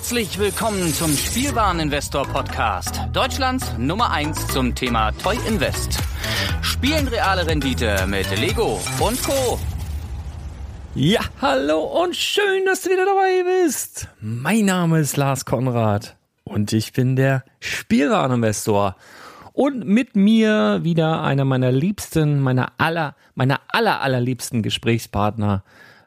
Herzlich willkommen zum Spielwareninvestor Podcast. Deutschlands Nummer 1 zum Thema Toy Invest. Spielen reale Rendite mit Lego und Co. Ja, hallo und schön, dass du wieder dabei bist. Mein Name ist Lars Konrad und ich bin der Spielwareninvestor. Und mit mir wieder einer meiner liebsten, meiner aller, meiner aller, allerliebsten Gesprächspartner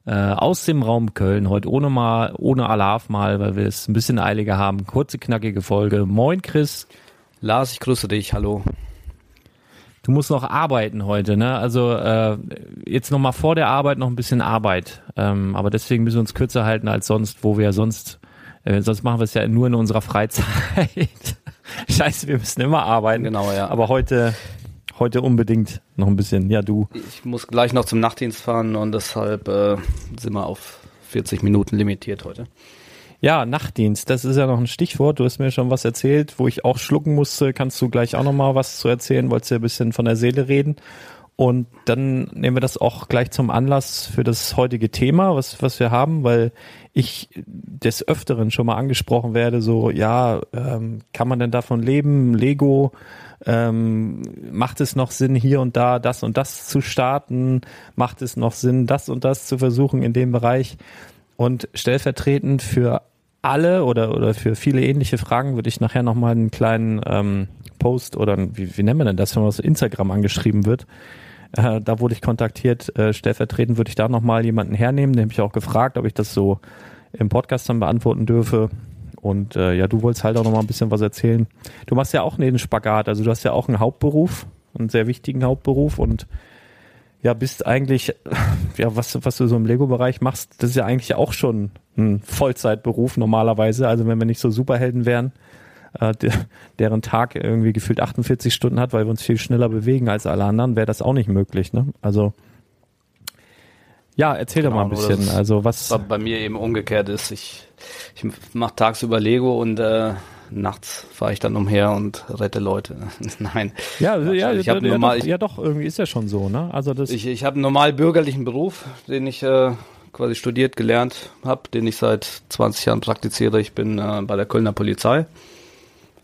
äh, aus dem Raum Köln. Heute ohne mal, ohne Alarv mal, weil wir es ein bisschen eiliger haben. Kurze, knackige Folge. Moin, Chris. Lars, ich grüße dich. Hallo. Du musst noch arbeiten heute, ne? Also äh, jetzt noch mal vor der Arbeit noch ein bisschen Arbeit. Ähm, aber deswegen müssen wir uns kürzer halten als sonst, wo wir ja sonst, äh, sonst machen wir es ja nur in unserer Freizeit. Scheiße, wir müssen immer arbeiten. Genau, ja. Aber heute, heute unbedingt noch ein bisschen. Ja, du. Ich muss gleich noch zum Nachtdienst fahren und deshalb äh, sind wir auf 40 Minuten limitiert heute. Ja, Nachtdienst, das ist ja noch ein Stichwort. Du hast mir schon was erzählt, wo ich auch schlucken musste. Kannst du gleich auch noch mal was zu erzählen? Wolltest du ja ein bisschen von der Seele reden? Und dann nehmen wir das auch gleich zum Anlass für das heutige Thema, was, was wir haben, weil ich des Öfteren schon mal angesprochen werde, so, ja, ähm, kann man denn davon leben? Lego, ähm, macht es noch Sinn, hier und da das und das zu starten? Macht es noch Sinn, das und das zu versuchen in dem Bereich? Und stellvertretend für alle oder, oder für viele ähnliche Fragen würde ich nachher nochmal einen kleinen ähm, Post oder wie, wie nennen wir denn das, wenn man aus Instagram angeschrieben wird. Äh, da wurde ich kontaktiert, äh, stellvertretend würde ich da nochmal jemanden hernehmen, den habe ich auch gefragt, ob ich das so im Podcast dann beantworten dürfe. Und äh, ja, du wolltest halt auch nochmal ein bisschen was erzählen. Du machst ja auch einen Spagat, also du hast ja auch einen Hauptberuf, einen sehr wichtigen Hauptberuf und ja, bist eigentlich, ja, was, was du so im Lego-Bereich machst, das ist ja eigentlich auch schon ein Vollzeitberuf normalerweise. Also wenn wir nicht so Superhelden wären, äh, der, deren Tag irgendwie gefühlt 48 Stunden hat, weil wir uns viel schneller bewegen als alle anderen, wäre das auch nicht möglich. Ne? Also ja, erzähl Genau, doch mal ein bisschen. Also was? Bei mir eben umgekehrt ist. Ich, ich mache tagsüber Lego und äh, nachts fahre ich dann umher und rette Leute. Nein. Ja, also, ja, ich ja, ja, normal, doch, ja doch, irgendwie ist ja schon so, ne? Also das. Ich, ich habe einen normal bürgerlichen Beruf, den ich äh, quasi studiert, gelernt habe, den ich seit 20 Jahren praktiziere. Ich bin äh, bei der Kölner Polizei.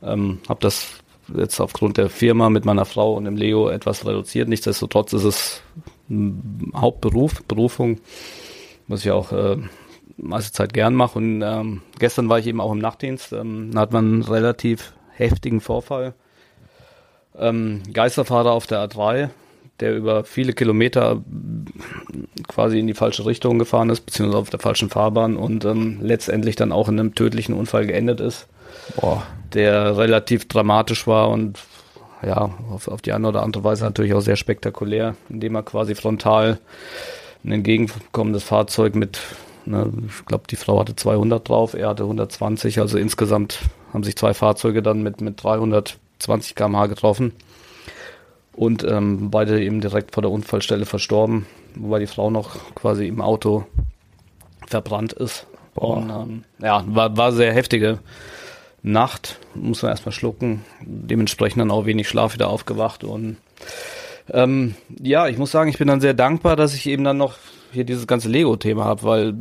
Ähm, habe das jetzt aufgrund der Firma mit meiner Frau und dem Leo etwas reduziert. Nichtsdestotrotz ist es ein Hauptberuf, Berufung, was ich auch äh, meiste Zeit gern mache. Und ähm, gestern war ich eben auch im Nachtdienst. Ähm, da hat man einen relativ heftigen Vorfall. Ähm, Geisterfahrer auf der A3, der über viele Kilometer quasi in die falsche Richtung gefahren ist, beziehungsweise auf der falschen Fahrbahn und ähm, letztendlich dann auch in einem tödlichen Unfall geendet ist, boah, der relativ dramatisch war und ja, auf, auf die eine oder andere Weise natürlich auch sehr spektakulär, indem er quasi frontal ein entgegenkommendes Fahrzeug mit, ne, ich glaube, die Frau hatte 200 drauf, er hatte 120, also insgesamt haben sich zwei Fahrzeuge dann mit, mit 320 km/h getroffen und ähm, beide eben direkt vor der Unfallstelle verstorben, wobei die Frau noch quasi im Auto verbrannt ist. Boah. Und, ähm, ja, war, war sehr heftige Nacht, muss man erstmal schlucken, dementsprechend dann auch wenig Schlaf wieder aufgewacht und ähm, ja, ich muss sagen, ich bin dann sehr dankbar, dass ich eben dann noch hier dieses ganze Lego-Thema habe, weil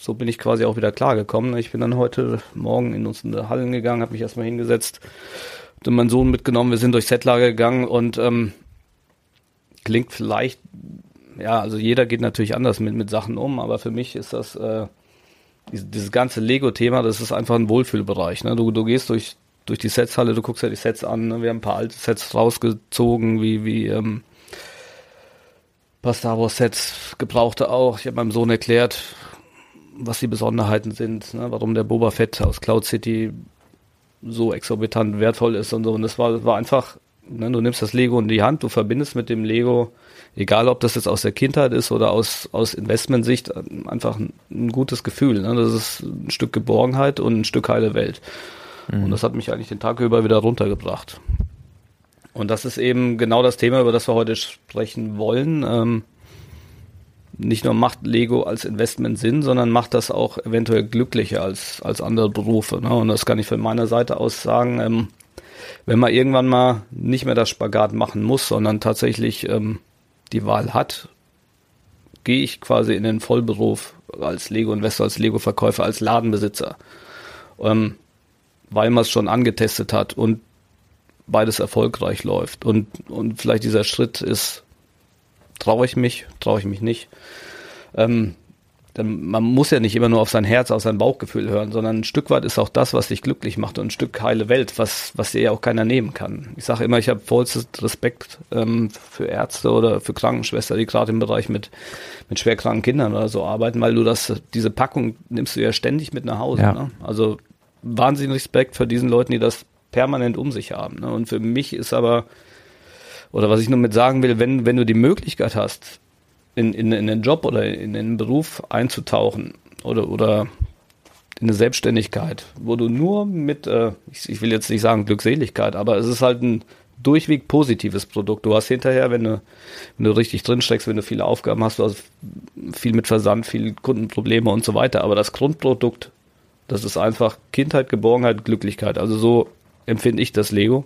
so bin ich quasi auch wieder klargekommen. Ich bin dann heute Morgen in unsere Hallen gegangen, habe mich erstmal hingesetzt, dann meinen Sohn mitgenommen, wir sind durchs Setlager gegangen und ähm, klingt vielleicht, ja, also jeder geht natürlich anders mit, mit Sachen um, aber für mich ist das äh, dieses, ganze Lego-Thema, das ist einfach ein Wohlfühlbereich. Ne? Du, du gehst durch, durch die Setshalle, du guckst ja die Sets an, ne? wir haben ein paar alte Sets rausgezogen, wie, wie ähm, paar Star Wars Sets, gebrauchte auch. Ich habe meinem Sohn erklärt, was die Besonderheiten sind, ne? warum der Boba Fett aus Cloud City so exorbitant wertvoll ist und so. Und das war, war einfach, ne? du nimmst das Lego in die Hand, du verbindest mit dem Lego, egal ob das jetzt aus der Kindheit ist oder aus, aus Investmentsicht, einfach ein, ein gutes Gefühl. Ne? Das ist ein Stück Geborgenheit und ein Stück heile Welt. Und das hat mich eigentlich den Tag über wieder runtergebracht. Und das ist eben genau das Thema, über das wir heute sprechen wollen. Ähm, nicht nur macht Lego als Investment Sinn, sondern macht das auch eventuell glücklicher als, als andere Berufe. Ne? Und das kann ich von meiner Seite aus sagen. Ähm, wenn man irgendwann mal nicht mehr das Spagat machen muss, sondern tatsächlich ähm, die Wahl hat, gehe ich quasi in den Vollberuf als Lego-Investor, als Lego-Verkäufer, als Ladenbesitzer. ähm, weil man es schon angetestet hat und beides erfolgreich läuft. Und, und vielleicht dieser Schritt ist, traue ich mich, traue ich mich nicht. Ähm, dann, man muss ja nicht immer nur auf sein Herz, auf sein Bauchgefühl hören, sondern ein Stück weit ist auch das, was dich glücklich macht und ein Stück heile Welt, was, was dir ja auch keiner nehmen kann. Ich sage immer, ich habe vollstes Respekt ähm, für Ärzte oder für Krankenschwester, die gerade im Bereich mit, mit schwerkranken Kindern oder so arbeiten, weil du das, diese Packung nimmst du ja ständig mit nach Hause. Ja. Ne? Also wahnsinnig Respekt für diesen Leuten, die das permanent um sich haben. Ne? Und für mich ist aber, oder was ich nur mit sagen will, wenn, wenn du die Möglichkeit hast, in, in, in den Job oder in den Beruf einzutauchen oder, oder in eine Selbstständigkeit, wo du nur mit, äh, ich, ich will jetzt nicht sagen Glückseligkeit, aber es ist halt ein durchweg positives Produkt. Du hast hinterher, wenn du, wenn du richtig drin steckst, wenn du viele Aufgaben hast, du hast viel mit Versand, viel Kundenprobleme und so weiter. Aber das Grundprodukt, das ist einfach Kindheit, Geborgenheit, Glücklichkeit. Also so empfinde ich das Lego.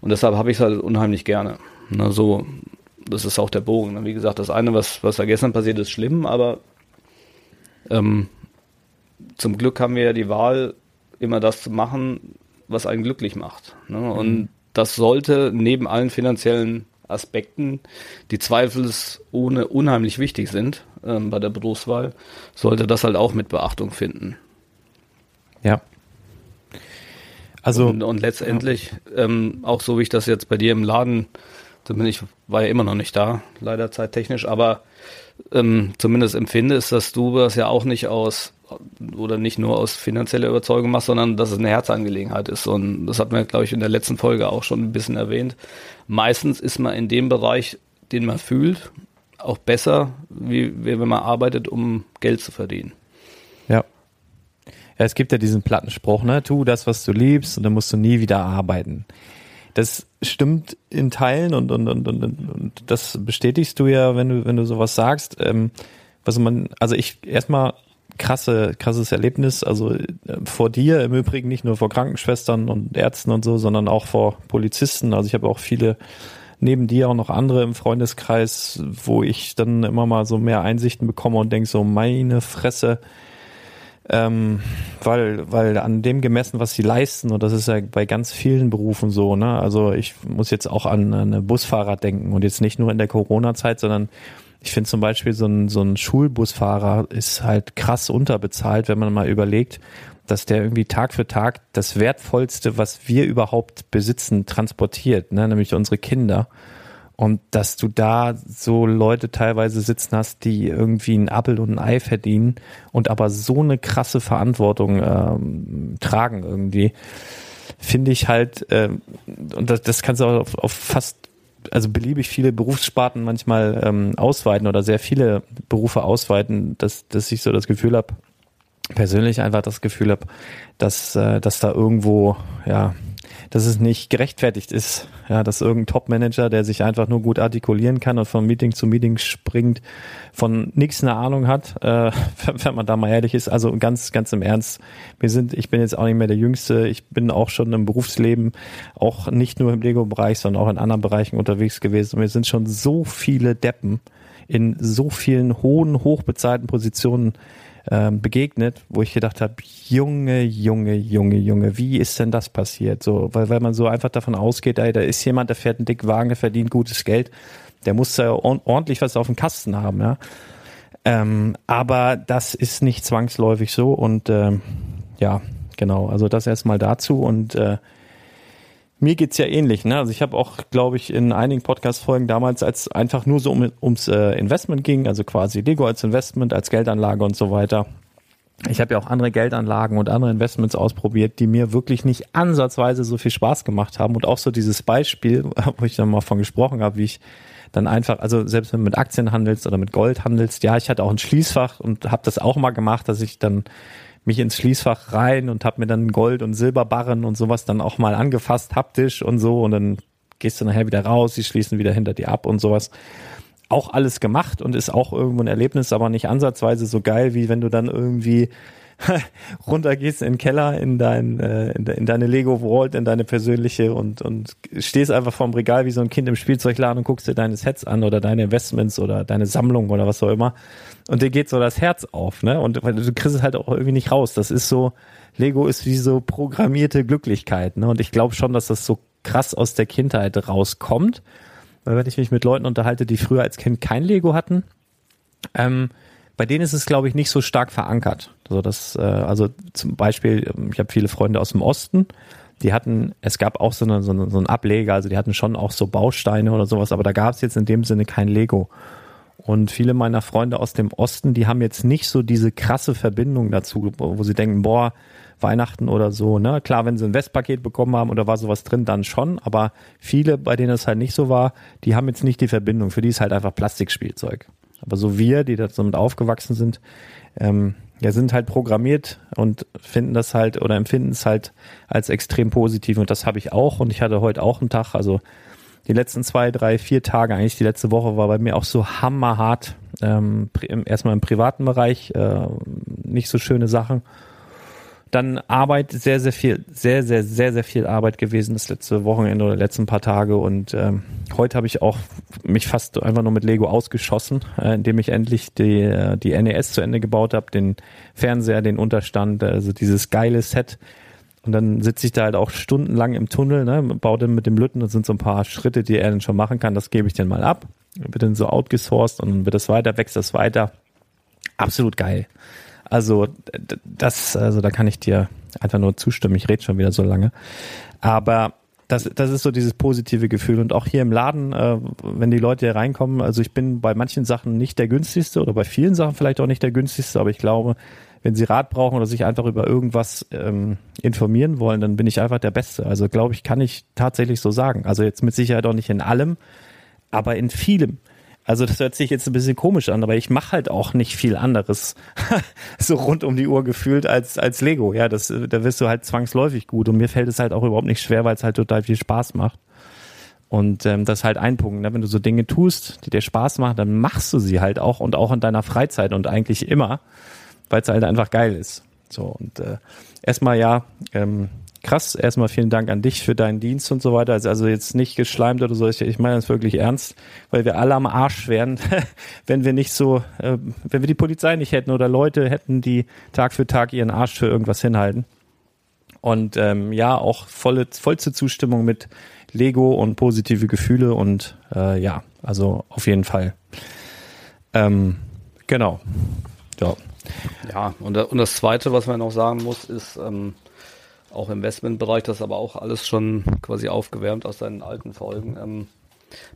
Und deshalb habe ich es halt unheimlich gerne. Na, so, das ist auch der Bogen. Wie gesagt, das eine, was, was da gestern passiert, ist schlimm, aber ähm, zum Glück haben wir ja die Wahl, immer das zu machen, was einen glücklich macht. Ne? Mhm. Und das sollte neben allen finanziellen Aspekten, die zweifelsohne unheimlich wichtig sind ähm, bei der Berufswahl, sollte das halt auch mit Beachtung finden. Ja, also und, und letztendlich ja. ähm, auch so wie ich das jetzt bei dir im Laden, zumindest ich war ja immer noch nicht da, leider zeittechnisch, aber ähm, zumindest empfinde, ist, dass du das ja auch nicht aus oder nicht nur aus finanzieller Überzeugung machst, sondern dass es eine Herzangelegenheit ist. Und das hat man, glaube ich, in der letzten Folge auch schon ein bisschen erwähnt. Meistens ist man in dem Bereich, den man fühlt, auch besser, wie, wie wenn man arbeitet, um Geld zu verdienen. Ja. Ja, es gibt ja diesen Plattenspruch, ne? Tu das, was du liebst, und dann musst du nie wieder arbeiten. Das stimmt in Teilen und, und, und, und, und das bestätigst du ja, wenn du, wenn du sowas sagst. Ähm, was man, also ich erstmal krasse, krasses Erlebnis, also äh, vor dir im Übrigen nicht nur vor Krankenschwestern und Ärzten und so, sondern auch vor Polizisten. Also ich habe auch viele neben dir auch noch andere im Freundeskreis, wo ich dann immer mal so mehr Einsichten bekomme und denke so, meine Fresse, ähm, weil, weil an dem gemessen, was sie leisten, und das ist ja bei ganz vielen Berufen so, ne? Also ich muss jetzt auch an, an Busfahrer denken und jetzt nicht nur in der Corona-Zeit, sondern ich finde zum Beispiel so ein, so ein Schulbusfahrer ist halt krass unterbezahlt, wenn man mal überlegt, dass der irgendwie Tag für Tag das Wertvollste, was wir überhaupt besitzen, transportiert, ne? nämlich unsere Kinder. Und dass du da so Leute teilweise sitzen hast, die irgendwie ein Appel und ein Ei verdienen und aber so eine krasse Verantwortung ähm, tragen irgendwie, finde ich halt, äh, und das, das kannst du auch auf, auf fast also beliebig viele Berufssparten manchmal ähm, ausweiten oder sehr viele Berufe ausweiten, dass, dass ich so das Gefühl habe, persönlich einfach das Gefühl habe, dass, äh, dass da irgendwo, ja, dass es nicht gerechtfertigt ist, ja, dass irgendein Top-Manager, der sich einfach nur gut artikulieren kann und von Meeting zu Meeting springt, von nichts eine Ahnung hat, äh, wenn man da mal ehrlich ist. Also ganz, ganz im Ernst, wir sind, ich bin jetzt auch nicht mehr der Jüngste, ich bin auch schon im Berufsleben, auch nicht nur im Lego-Bereich, sondern auch in anderen Bereichen unterwegs gewesen. Und wir sind schon so viele Deppen in so vielen hohen, hochbezahlten Positionen ähm, begegnet, wo ich gedacht habe, Junge, Junge, Junge, Junge, wie ist denn das passiert? So, weil, weil man so einfach davon ausgeht, ey, da ist jemand, der fährt einen dicken Wagen, der verdient gutes Geld, der muss ja ordentlich was auf dem Kasten haben, ja. Ähm, aber das ist nicht zwangsläufig so und ähm, ja, genau, also das erstmal dazu und äh, mir geht's ja ähnlich. Ne? Also ich habe auch, glaube ich, in einigen Podcast-Folgen damals, als einfach nur so um, ums äh, Investment ging, also quasi Lego als Investment, als Geldanlage und so weiter. Ich habe ja auch andere Geldanlagen und andere Investments ausprobiert, die mir wirklich nicht ansatzweise so viel Spaß gemacht haben. Und auch so dieses Beispiel, wo ich dann mal von gesprochen habe, wie ich dann einfach, also selbst wenn du mit Aktien handelst oder mit Gold handelst, ja, ich hatte auch ein Schließfach und habe das auch mal gemacht, dass ich dann mich ins Schließfach rein und habe mir dann Gold- und Silberbarren und sowas dann auch mal angefasst, haptisch und so. Und dann gehst du nachher wieder raus, sie schließen wieder hinter dir ab und sowas. Auch alles gemacht und ist auch irgendwo ein Erlebnis, aber nicht ansatzweise so geil, wie wenn du dann irgendwie runter gehst in den Keller, in dein, äh, in, in deine Lego Vault, in deine persönliche und, und stehst einfach vorm Regal wie so ein Kind im Spielzeugladen und guckst dir deine Sets an oder deine Investments oder deine Sammlung oder was auch immer. Und dir geht so das Herz auf, ne? Und weil du kriegst es halt auch irgendwie nicht raus. Das ist so, Lego ist wie so programmierte Glücklichkeit, ne? Und ich glaube schon, dass das so krass aus der Kindheit rauskommt. Weil wenn ich mich mit Leuten unterhalte, die früher als Kind kein Lego hatten, ähm, bei denen ist es, glaube ich, nicht so stark verankert. Also das, äh, also zum Beispiel, ähm, ich habe viele Freunde aus dem Osten, die hatten, es gab auch so, eine, so, eine, so einen Ableger, also die hatten schon auch so Bausteine oder sowas, aber da gab es jetzt in dem Sinne kein Lego. Und viele meiner Freunde aus dem Osten, die haben jetzt nicht so diese krasse Verbindung dazu, wo sie denken, boah, Weihnachten oder so, ne? Klar, wenn sie ein Westpaket bekommen haben oder war sowas drin, dann schon, aber viele, bei denen es halt nicht so war, die haben jetzt nicht die Verbindung. Für die ist halt einfach Plastikspielzeug. Aber so wir, die damit aufgewachsen sind, ähm, ja, sind halt programmiert und finden das halt oder empfinden es halt als extrem positiv. Und das habe ich auch. Und ich hatte heute auch einen Tag, also die letzten zwei, drei, vier Tage, eigentlich die letzte Woche war bei mir auch so hammerhart. Ähm, erstmal im privaten Bereich, äh, nicht so schöne Sachen dann Arbeit, sehr, sehr viel, sehr, sehr, sehr, sehr viel Arbeit gewesen das letzte Wochenende oder letzten paar Tage. Und ähm, heute habe ich auch mich fast einfach nur mit Lego ausgeschossen, äh, indem ich endlich die, äh, die NES zu Ende gebaut habe, den Fernseher, den Unterstand, also dieses geile Set. Und dann sitze ich da halt auch stundenlang im Tunnel, ne, baue dann mit dem Lütten, das sind so ein paar Schritte, die er dann schon machen kann, das gebe ich dann mal ab. Wird dann so outgesourced und dann wird das weiter, wächst das weiter. Absolut geil. Also das, also da kann ich dir einfach nur zustimmen. Ich rede schon wieder so lange. Aber das, das ist so dieses positive Gefühl. Und auch hier im Laden, äh, wenn die Leute hier reinkommen, also ich bin bei manchen Sachen nicht der günstigste oder bei vielen Sachen vielleicht auch nicht der günstigste, aber ich glaube, wenn sie Rat brauchen oder sich einfach über irgendwas ähm, informieren wollen, dann bin ich einfach der Beste. Also glaube ich, kann ich tatsächlich so sagen. Also jetzt mit Sicherheit auch nicht in allem, aber in vielem. Also das hört sich jetzt ein bisschen komisch an, aber ich mache halt auch nicht viel anderes so rund um die Uhr gefühlt als als Lego. Ja, das da wirst du halt zwangsläufig gut und mir fällt es halt auch überhaupt nicht schwer, weil es halt total viel Spaß macht. Und ähm, das ist halt ein Punkt, ne? wenn du so Dinge tust, die dir Spaß machen, dann machst du sie halt auch und auch in deiner Freizeit und eigentlich immer, weil es halt einfach geil ist. So und äh, erstmal ja, ähm, krass. Erstmal vielen Dank an dich für deinen Dienst und so weiter. Also, also jetzt nicht geschleimt oder so. Ich, meine das wirklich ernst, weil wir alle am Arsch wären, wenn wir nicht so, äh, wenn wir die Polizei nicht hätten oder Leute hätten, die Tag für Tag ihren Arsch für irgendwas hinhalten. Und ähm, ja, auch volle, vollste Zustimmung mit Lego und positive Gefühle und äh, ja, also auf jeden Fall. Ähm, genau. Ja. Ja, und, und das Zweite, was man noch sagen muss, ist, ähm, auch im Investmentbereich, das aber auch alles schon quasi aufgewärmt aus seinen alten Folgen. Ähm,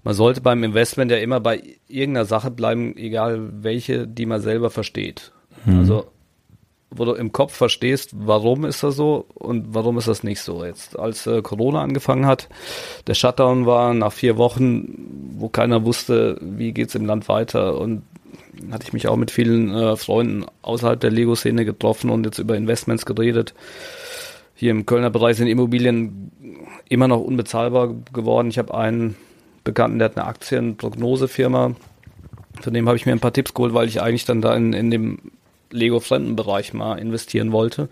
man sollte beim Investment ja immer bei irgendeiner Sache bleiben, egal welche, die man selber versteht. Mhm. Also wo du im Kopf verstehst, warum ist das so und warum ist das nicht so. Jetzt, als äh, Corona angefangen hat, der Shutdown war nach vier Wochen, wo keiner wusste, wie geht's im Land weiter und hatte ich mich auch mit vielen äh, Freunden außerhalb der Lego-Szene getroffen und jetzt über Investments geredet hier im Kölner Bereich sind Immobilien immer noch unbezahlbar geworden. Ich habe einen Bekannten, der hat eine Aktienprognosefirma. Von dem habe ich mir ein paar Tipps geholt, weil ich eigentlich dann da in, in dem Lego-Fremdenbereich mal investieren wollte.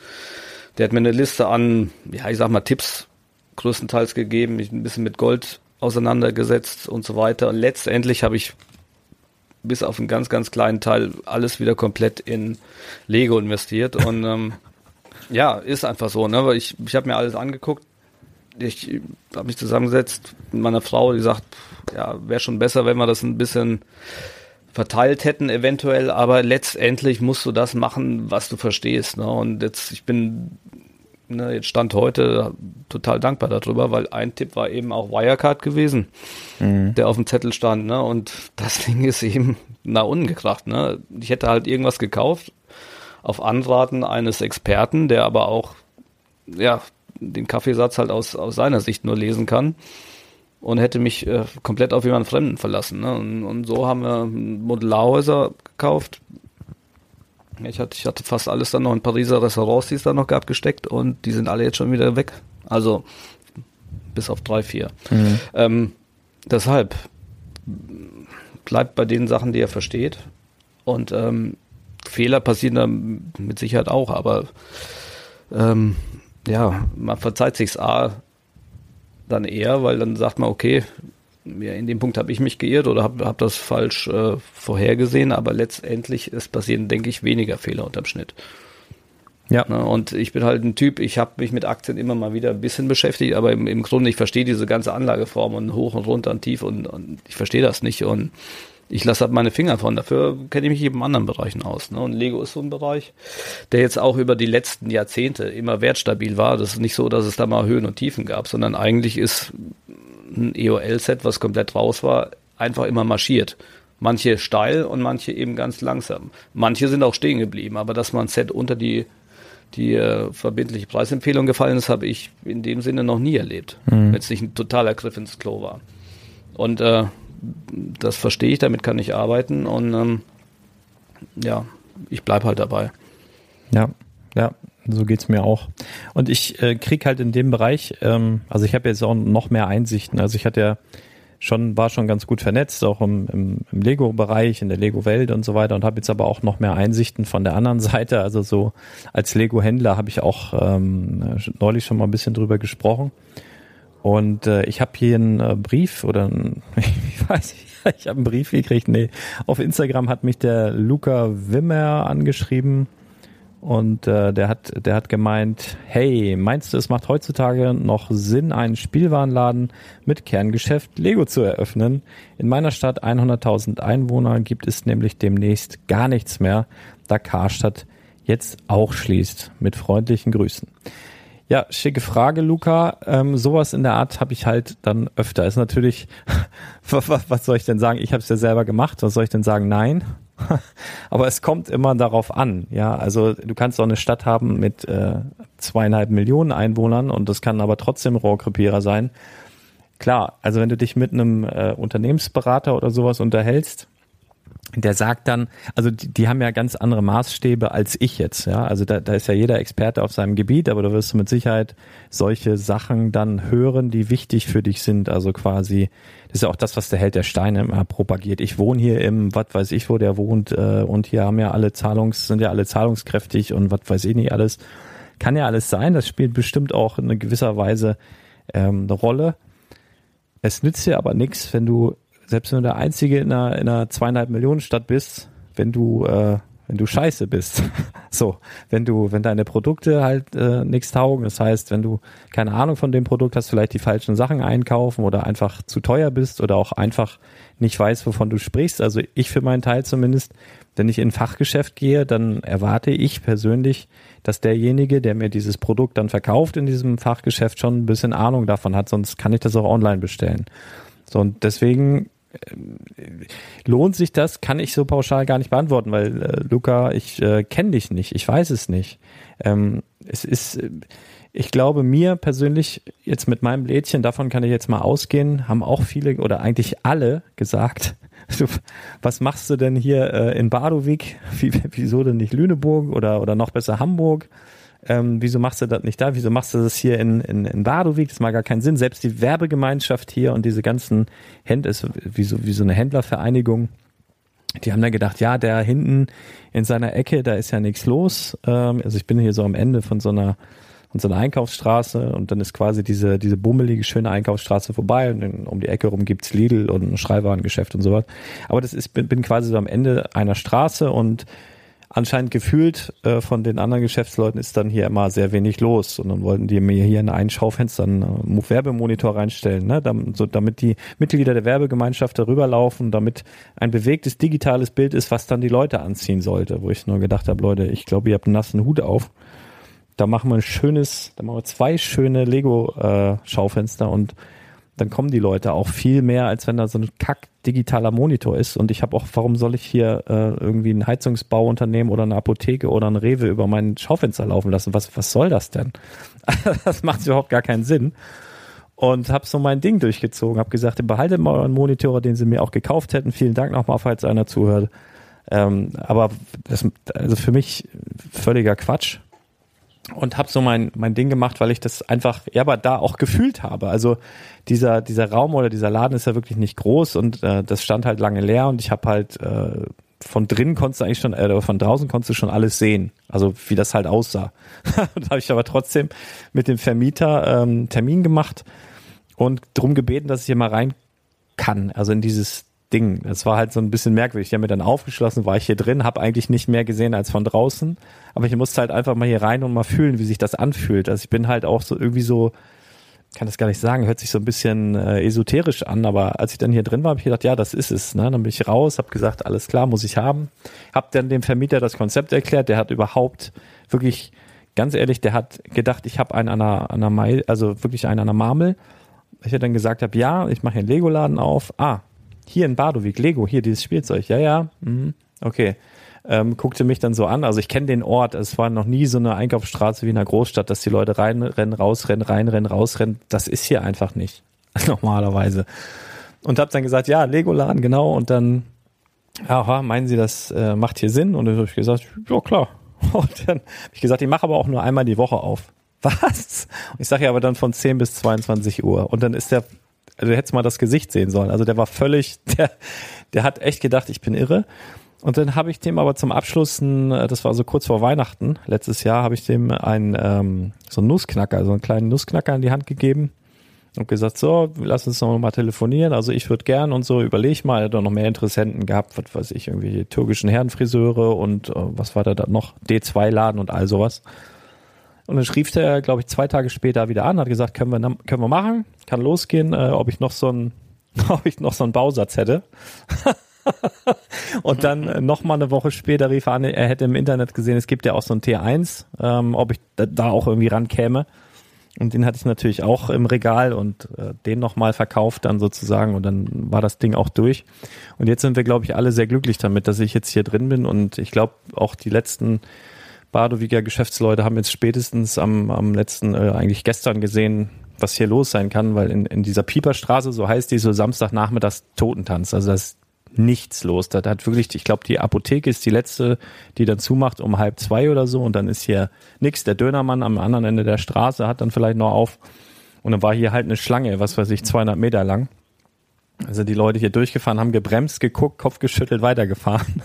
Der hat mir eine Liste an, ja, ich sag mal, Tipps größtenteils gegeben, mich ein bisschen mit Gold auseinandergesetzt und so weiter. Und letztendlich habe ich bis auf einen ganz, ganz kleinen Teil alles wieder komplett in Lego investiert. Und ähm, ja, ist einfach so, ne? Weil ich, ich habe mir alles angeguckt. Ich habe mich zusammengesetzt mit meiner Frau, die sagt, ja, wäre schon besser, wenn wir das ein bisschen verteilt hätten, eventuell, aber letztendlich musst du das machen, was du verstehst. Ne? Und jetzt, ich bin, ne, jetzt stand heute total dankbar darüber, weil ein Tipp war eben auch Wirecard gewesen, mhm. der auf dem Zettel stand, ne? Und das Ding ist eben nach unten gekracht, ne? Ich hätte halt irgendwas gekauft, auf Anraten eines Experten, der aber auch ja den Kaffeesatz halt aus, aus seiner Sicht nur lesen kann und hätte mich äh, komplett auf jemanden Fremden verlassen. Ne? Und, und, so haben wir Modellarhäuser gekauft. Ich hatte, ich hatte fast alles dann noch in Pariser Restaurants, die es da noch gab, gesteckt und die sind alle jetzt schon wieder weg. Also bis auf drei, vier. Mhm. Ähm, deshalb bleibt bei den Sachen, die er versteht und ähm, Fehler passieren dann mit Sicherheit auch, aber ähm, ja, man verzeiht sich's A dann eher, weil dann sagt man, okay, ja, in dem Punkt habe ich mich geirrt oder habe hab das falsch äh, vorhergesehen, aber letztendlich ist passieren, denke ich, weniger Fehler unterm Schnitt. Ja. Ne, und ich bin halt ein Typ, ich habe mich mit Aktien immer mal wieder ein bisschen beschäftigt, aber im, im Grunde, ich verstehe diese ganze Anlageform und hoch und runter und tief und, und ich verstehe das nicht und ich lasse halt meine Finger von. Dafür kenne ich mich eben in anderen Bereichen aus. Ne? Und Lego ist so ein Bereich, der jetzt auch über die letzten Jahrzehnte immer wertstabil war. Das ist nicht so, dass es da mal Höhen und Tiefen gab, sondern eigentlich ist ein EOL-Set, was komplett raus war, einfach immer marschiert. Manche steil und manche eben ganz langsam. Manche sind auch stehen geblieben, aber dass man ein Set unter die die äh, verbindliche Preisempfehlung gefallen ist, habe ich in dem Sinne noch nie erlebt. Mhm. Wenn es nicht ein totaler Griff ins Klo war. Und äh, das verstehe ich, damit kann ich arbeiten und ähm, ja, ich bleibe halt dabei. Ja, ja, so geht's mir auch. Und ich äh, krieg halt in dem Bereich, ähm, also ich habe jetzt auch noch mehr Einsichten. Also ich hatte ja schon, war schon ganz gut vernetzt, auch im, im, im Lego-Bereich, in der Lego-Welt und so weiter und habe jetzt aber auch noch mehr Einsichten von der anderen Seite. Also so als Lego-Händler habe ich auch ähm, neulich schon mal ein bisschen drüber gesprochen. Und äh, ich habe hier einen äh, Brief oder ein, ich weiß nicht, ich habe einen Brief gekriegt. Nee, auf Instagram hat mich der Luca Wimmer angeschrieben und äh, der hat der hat gemeint, hey, meinst du, es macht heutzutage noch Sinn, einen Spielwarenladen mit Kerngeschäft Lego zu eröffnen? In meiner Stadt 100.000 Einwohner gibt es nämlich demnächst gar nichts mehr, da Karstadt jetzt auch schließt. Mit freundlichen Grüßen. Ja, schicke Frage, Luca. Ähm, sowas in der Art habe ich halt dann öfter. Ist natürlich, was, soll ich denn sagen? Ich habe es ja selber gemacht. Was soll ich denn sagen? Nein. Aber es kommt immer darauf an. Ja, also du kannst auch eine Stadt haben mit äh, zweieinhalb Millionen Einwohnern und das kann aber trotzdem Rohrkrepierer sein. Klar, also wenn du dich mit einem äh, Unternehmensberater oder sowas unterhältst, der sagt dann, also die, die haben ja ganz andere Maßstäbe als ich jetzt, ja. Also da, da ist ja jeder Experte auf seinem Gebiet, aber da wirst du mit Sicherheit solche Sachen dann hören, die wichtig für dich sind. Also quasi, das ist ja auch das, was der Held der Steine immer propagiert. Ich wohne hier im, was weiß ich, wo der wohnt, äh, und hier haben ja alle Zahlungs, sind ja alle zahlungskräftig und was weiß ich nicht alles. Kann ja alles sein, das spielt bestimmt auch in gewisser Weise ähm, eine Rolle. Es nützt dir aber nichts, wenn du selbst wenn du der Einzige in einer, in einer zweieinhalb Millionen Stadt bist, wenn du, äh, wenn du scheiße bist. so, wenn du, wenn deine Produkte halt äh, nichts taugen, das heißt, wenn du keine Ahnung von dem Produkt hast, vielleicht die falschen Sachen einkaufen oder einfach zu teuer bist oder auch einfach nicht weißt, wovon du sprichst. Also ich für meinen Teil zumindest, wenn ich in ein Fachgeschäft gehe, dann erwarte ich persönlich, dass derjenige, der mir dieses Produkt dann verkauft in diesem Fachgeschäft schon ein bisschen Ahnung davon hat, sonst kann ich das auch online bestellen. So, und deswegen lohnt sich das? Kann ich so pauschal gar nicht beantworten, weil äh, Luca, ich äh, kenne dich nicht, ich weiß es nicht. Ähm, es ist, äh, ich glaube, mir persönlich jetzt mit meinem Lädchen, davon kann ich jetzt mal ausgehen, haben auch viele oder eigentlich alle gesagt, was machst du denn hier äh, in Badowik? Wie, wieso denn nicht Lüneburg oder, oder noch besser Hamburg? Ähm, wieso machst du das nicht da? Wieso machst du das hier in, in, in Badowik? Das macht gar keinen Sinn. Selbst die Werbegemeinschaft hier und diese ganzen Händler, ist wie so, wie so eine Händlervereinigung, die haben dann gedacht, ja, der hinten in seiner Ecke, da ist ja nichts los. Ähm, also ich bin hier so am Ende von so einer von so einer Einkaufsstraße und dann ist quasi diese diese bummelige schöne Einkaufsstraße vorbei und um die Ecke rum gibt's Lidl und ein Schreibwarengeschäft und sowas. Aber das ist bin, bin quasi so am Ende einer Straße und anscheinend gefühlt äh, von den anderen Geschäftsleuten ist dann hier immer sehr wenig los. Und dann wollten die mir hier in ein Schaufenster einen äh, Werbemonitor reinstellen, ne? damit, so, damit die Mitglieder der Werbegemeinschaft darüber laufen, damit ein bewegtes digitales Bild ist, was dann die Leute anziehen sollte. Wo ich nur gedacht habe, Leute, ich glaube, ihr habt einen nassen Hut auf. Da machen wir ein schönes, da machen wir zwei schöne Lego-Schaufenster äh, und dann kommen die Leute auch viel mehr, als wenn da so ein kack digitaler Monitor ist. Und ich habe auch, warum soll ich hier äh, irgendwie ein Heizungsbauunternehmen oder eine Apotheke oder ein Rewe über mein Schaufenster laufen lassen? Was, was soll das denn? das macht überhaupt gar keinen Sinn. Und habe so mein Ding durchgezogen, habe gesagt, behaltet mal euren Monitor, den sie mir auch gekauft hätten. Vielen Dank nochmal, falls einer zuhört. Ähm, aber das, also für mich völliger Quatsch und habe so mein mein Ding gemacht, weil ich das einfach ja aber da auch gefühlt habe. Also dieser dieser Raum oder dieser Laden ist ja wirklich nicht groß und äh, das stand halt lange leer und ich habe halt äh, von drinnen konntest du eigentlich schon, äh, von draußen konntest du schon alles sehen. Also wie das halt aussah. da habe ich aber trotzdem mit dem Vermieter ähm, Termin gemacht und drum gebeten, dass ich hier mal rein kann. Also in dieses Ding. Das war halt so ein bisschen merkwürdig. Ich habe mir dann aufgeschlossen, war ich hier drin, habe eigentlich nicht mehr gesehen als von draußen. Aber ich musste halt einfach mal hier rein und mal fühlen, wie sich das anfühlt. Also ich bin halt auch so irgendwie so, kann das gar nicht sagen, hört sich so ein bisschen äh, esoterisch an, aber als ich dann hier drin war, habe ich gedacht, ja, das ist es. Ne? Dann bin ich raus, habe gesagt, alles klar, muss ich haben. Habe dann dem Vermieter das Konzept erklärt, der hat überhaupt wirklich, ganz ehrlich, der hat gedacht, ich habe einen an einer, an einer Mai, also wirklich einen an einer Marmel. Ich dann gesagt habe, ja, ich mache einen Lego-Laden auf. Ah, hier in Badowik, Lego, hier dieses Spielzeug. Ja, ja, mhm. okay ähm, guckte mich dann so an. Also ich kenne den Ort. Es war noch nie so eine Einkaufsstraße wie in einer Großstadt, dass die Leute reinrennen, rausrennen, reinrennen, rausrennen. Das ist hier einfach nicht normalerweise. Und habe dann gesagt, ja, Lego-Laden, genau. Und dann, aha, meinen Sie, das äh, macht hier Sinn? Und dann habe ich gesagt, ja klar. Und dann habe ich gesagt, ich mache aber auch nur einmal die Woche auf. Was? Und ich sage ja aber dann von 10 bis 22 Uhr. Und dann ist der, also du hättest mal das Gesicht sehen sollen. Also der war völlig, der, der hat echt gedacht, ich bin irre. Und dann habe ich dem aber zum Abschluss, ein, äh, das war so kurz vor Weihnachten, letztes Jahr, habe ich dem ein, ähm, so einen Nussknacker, so einen kleinen Nussknacker in die Hand gegeben und gesagt, so, lass uns noch mal telefonieren. Also ich würde gern und so, überleg mal, er hat noch mehr Interessenten gehabt, was weiß ich, irgendwie türkischen Herrenfriseure und äh, was war da dann noch, D2-Laden und all sowas. Und dann schrieb der, glaube ich, zwei Tage später wieder an, hat gesagt, können wir, können wir machen, kann losgehen, äh, ob ich noch so ein, ob ich noch so einen Bausatz hätte. und dann äh, noch mal eine Woche später rief er an, er hätte im Internet gesehen, es gibt ja auch so ein T1, ähm, ob ich da auch irgendwie rankäme. Und den hatte ich natürlich auch im Regal und äh, den nochmal verkauft dann sozusagen und dann war das Ding auch durch. Und jetzt sind wir, glaube ich, alle sehr glücklich damit, dass ich jetzt hier drin bin und ich glaube auch die letzten Badowiger Geschäftsleute haben jetzt spätestens am, am letzten, äh, eigentlich gestern gesehen, was hier los sein kann, weil in, in dieser Pieperstraße, so heißt die, so Samstagnachmittags Totentanz. Also das nichts los. Da hat wirklich, ich glaube, die Apotheke ist die letzte, die dann zumacht um halb zwei oder so und dann ist hier nix. Der Dönermann am anderen Ende der Straße hat dann vielleicht noch auf und dann war hier halt eine Schlange, was weiß ich, 200 Meter lang. Also die Leute hier durchgefahren, haben gebremst, geguckt, Kopf geschüttelt, weitergefahren.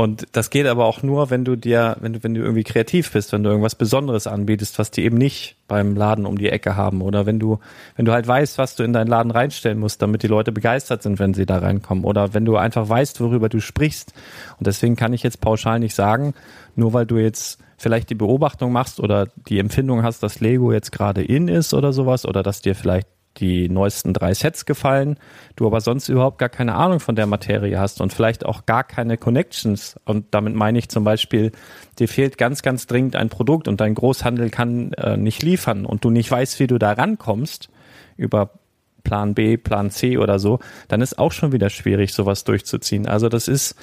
Und das geht aber auch nur, wenn du dir, wenn du, wenn du irgendwie kreativ bist, wenn du irgendwas Besonderes anbietest, was die eben nicht beim Laden um die Ecke haben. Oder wenn du, wenn du halt weißt, was du in deinen Laden reinstellen musst, damit die Leute begeistert sind, wenn sie da reinkommen. Oder wenn du einfach weißt, worüber du sprichst. Und deswegen kann ich jetzt pauschal nicht sagen, nur weil du jetzt vielleicht die Beobachtung machst oder die Empfindung hast, dass Lego jetzt gerade in ist oder sowas, oder dass dir vielleicht die neuesten drei Sets gefallen, du aber sonst überhaupt gar keine Ahnung von der Materie hast und vielleicht auch gar keine Connections. Und damit meine ich zum Beispiel, dir fehlt ganz, ganz dringend ein Produkt und dein Großhandel kann äh, nicht liefern und du nicht weißt, wie du da rankommst über Plan B, Plan C oder so, dann ist auch schon wieder schwierig, sowas durchzuziehen. Also das ist,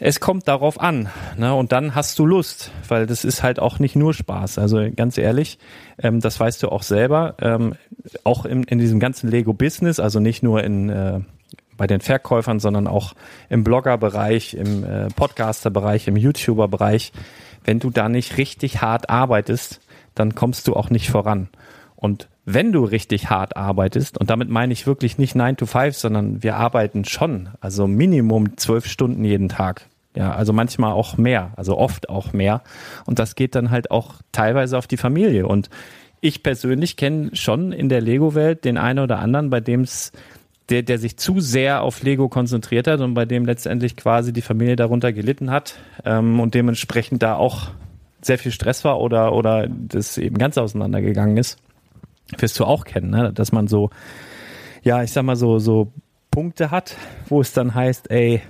es kommt darauf an. Ne? Und dann hast du Lust, weil das ist halt auch nicht nur Spaß. Also ganz ehrlich, ähm, das weißt du auch selber. Ähm, auch in, in diesem ganzen Lego-Business, also nicht nur in äh, bei den Verkäufern, sondern auch im Blogger-Bereich, im äh, Podcaster-Bereich, im YouTuber-Bereich. Wenn du da nicht richtig hart arbeitest, dann kommst du auch nicht voran. Und wenn du richtig hart arbeitest, und damit meine ich wirklich nicht 9 to 5, sondern wir arbeiten schon, also Minimum zwölf Stunden jeden Tag. Ja, also manchmal auch mehr, also oft auch mehr. Und das geht dann halt auch teilweise auf die Familie. Und ich persönlich kenne schon in der Lego-Welt den einen oder anderen, bei dem es der, der sich zu sehr auf Lego konzentriert hat und bei dem letztendlich quasi die Familie darunter gelitten hat ähm, und dementsprechend da auch sehr viel Stress war oder, oder das eben ganz auseinandergegangen ist wirst du auch kennen, ne? dass man so, ja, ich sag mal so, so Punkte hat, wo es dann heißt, ey,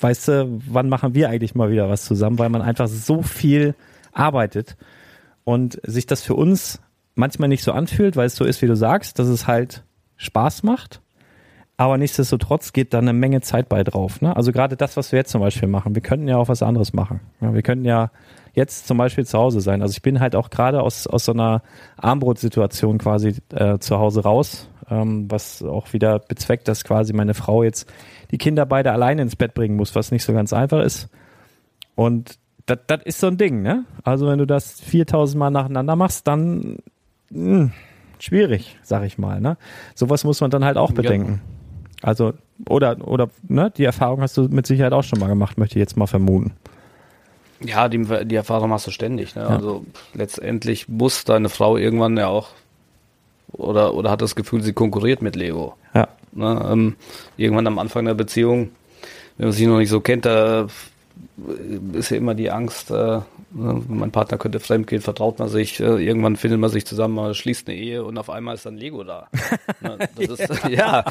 weißt du, wann machen wir eigentlich mal wieder was zusammen, weil man einfach so viel arbeitet und sich das für uns manchmal nicht so anfühlt, weil es so ist, wie du sagst, dass es halt Spaß macht. Aber nichtsdestotrotz geht da eine Menge Zeit bei drauf. Ne? Also gerade das, was wir jetzt zum Beispiel machen. Wir könnten ja auch was anderes machen. Ja, wir könnten ja jetzt zum Beispiel zu Hause sein. Also ich bin halt auch gerade aus, aus so einer Armbrutsituation quasi äh, zu Hause raus, ähm, was auch wieder bezweckt, dass quasi meine Frau jetzt die Kinder beide alleine ins Bett bringen muss, was nicht so ganz einfach ist. Und das ist so ein Ding, ne? Also wenn du das 4000 Mal nacheinander machst, dann mh, hm, schwierig, sag ich mal, ne? Sowas muss man dann halt auch bedenken. Also Oder, oder, ne, die Erfahrung hast du mit Sicherheit auch schon mal gemacht, möchte ich jetzt mal vermuten. Ja, die, die Erfahrung hast du ständig. Ne? Ja. Also letztendlich muss deine Frau irgendwann ja auch oder, oder hat das Gefühl, sie konkurriert mit Lego. Ja. Ne? Ähm, irgendwann am Anfang der Beziehung, wenn man sich noch nicht so kennt, da ist ja immer die Angst, äh, ne, mein Partner könnte fremdgehen, vertraut man sich, äh, irgendwann findet man sich zusammen, man schließt eine Ehe und auf einmal ist dann Lego da. Ne, das ist, ja.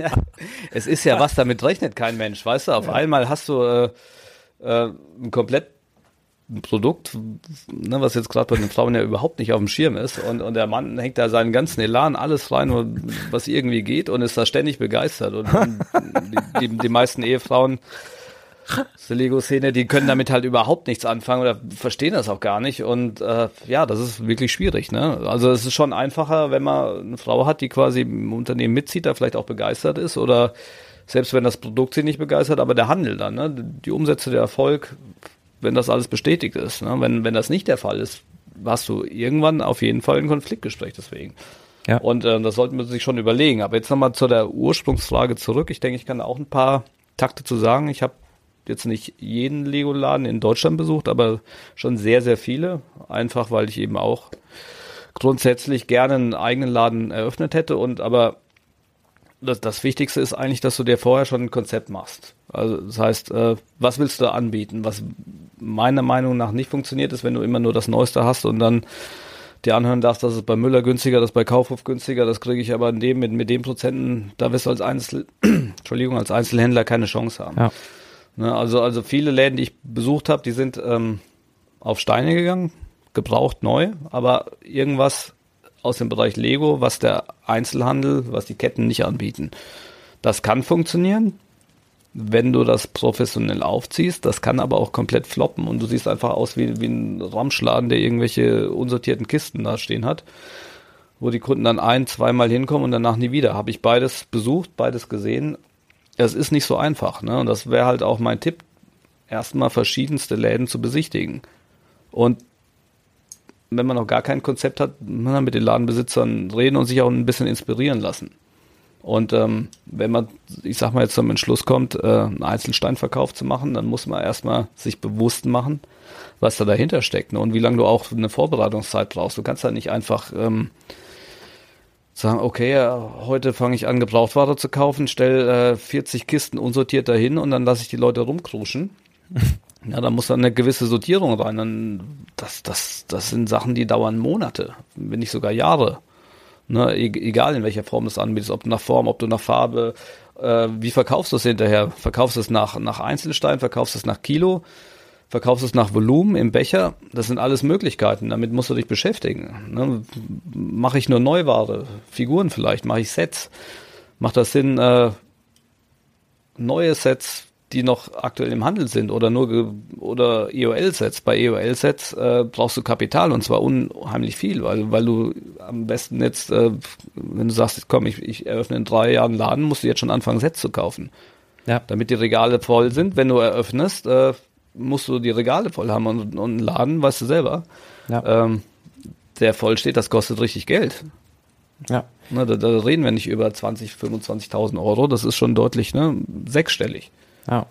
es ist ja was, damit rechnet kein Mensch, weißt du, auf einmal hast du äh, äh, ein komplett Produkt, ne, was jetzt gerade bei den Frauen ja überhaupt nicht auf dem Schirm ist. Und, und der Mann hängt da seinen ganzen Elan, alles rein, was irgendwie geht und ist da ständig begeistert. Und, und die, die, die meisten Ehefrauen die Lego-Szene, die können damit halt überhaupt nichts anfangen oder verstehen das auch gar nicht. Und äh, ja, das ist wirklich schwierig. Ne? Also es ist schon einfacher, wenn man eine Frau hat, die quasi im Unternehmen mitzieht, da vielleicht auch begeistert ist oder selbst wenn das Produkt sie nicht begeistert, aber der Handel dann, ne? die Umsätze, der Erfolg, wenn das alles bestätigt ist. Ne? Wenn, wenn das nicht der Fall ist, hast du irgendwann auf jeden Fall ein Konfliktgespräch deswegen. Ja. Und äh, das sollten wir sich schon überlegen. Aber jetzt nochmal zu der Ursprungsfrage zurück. Ich denke, ich kann auch ein paar Takte zu sagen. Ich habe jetzt nicht jeden Lego-Laden in Deutschland besucht, aber schon sehr, sehr viele. Einfach, weil ich eben auch grundsätzlich gerne einen eigenen Laden eröffnet hätte und aber das, das Wichtigste ist eigentlich, dass du dir vorher schon ein Konzept machst. Also das heißt, äh, was willst du anbieten? Was meiner Meinung nach nicht funktioniert, ist, wenn du immer nur das Neueste hast und dann dir anhören darfst, dass es bei Müller günstiger, das bei Kaufhof günstiger, das kriege ich aber in dem, mit, mit den Prozenten, da wirst du als Einzel, Entschuldigung, als Einzelhändler keine Chance haben. Ja. Ne, also, also viele Läden, die ich besucht habe, die sind ähm, auf Steine gegangen, gebraucht neu, aber irgendwas aus dem Bereich Lego, was der Einzelhandel, was die Ketten nicht anbieten. Das kann funktionieren, wenn du das professionell aufziehst. Das kann aber auch komplett floppen und du siehst einfach aus wie, wie ein Ramschladen, der irgendwelche unsortierten Kisten da stehen hat, wo die Kunden dann ein, zweimal hinkommen und danach nie wieder. Habe ich beides besucht, beides gesehen. Es ist nicht so einfach. Ne? Und das wäre halt auch mein Tipp, erstmal verschiedenste Läden zu besichtigen. Und wenn man noch gar kein Konzept hat, man mit den Ladenbesitzern reden und sich auch ein bisschen inspirieren lassen. Und ähm, wenn man, ich sag mal, jetzt zum Entschluss kommt, äh, einen Einzelsteinverkauf zu machen, dann muss man erstmal sich bewusst machen, was da dahinter steckt ne? und wie lange du auch eine Vorbereitungszeit brauchst. Du kannst da nicht einfach ähm, sagen, okay, heute fange ich an, Gebrauchtware zu kaufen, stell äh, 40 Kisten unsortiert dahin und dann lasse ich die Leute rumkruschen. Ja, da muss dann eine gewisse Sortierung rein. Dann, das, das, das sind Sachen, die dauern Monate, wenn nicht sogar Jahre. Ne, e egal in welcher Form du es anbietest, ob du nach Form, ob du nach Farbe, äh, wie verkaufst du es hinterher? Verkaufst du es nach, nach Einzelstein, verkaufst du es nach Kilo, verkaufst du es nach Volumen im Becher? Das sind alles Möglichkeiten, damit musst du dich beschäftigen. Ne? Mache ich nur Neuware, Figuren vielleicht, mache ich Sets? Macht das Sinn, äh, neue Sets die noch aktuell im Handel sind oder nur oder EOL-Sets. Bei EOL-Sets äh, brauchst du Kapital und zwar unheimlich viel, weil weil du am besten jetzt, äh, wenn du sagst, komm, ich, ich eröffne in drei Jahren einen Laden, musst du jetzt schon anfangen, Sets zu kaufen. Ja. Damit die Regale voll sind. Wenn du eröffnest, äh, musst du die Regale voll haben und, und einen Laden, weißt du selber, ja. ähm, der voll steht, das kostet richtig Geld. Ja. Na, da, da reden wir nicht über 20, 25.000 Euro, das ist schon deutlich ne, sechsstellig. Ja.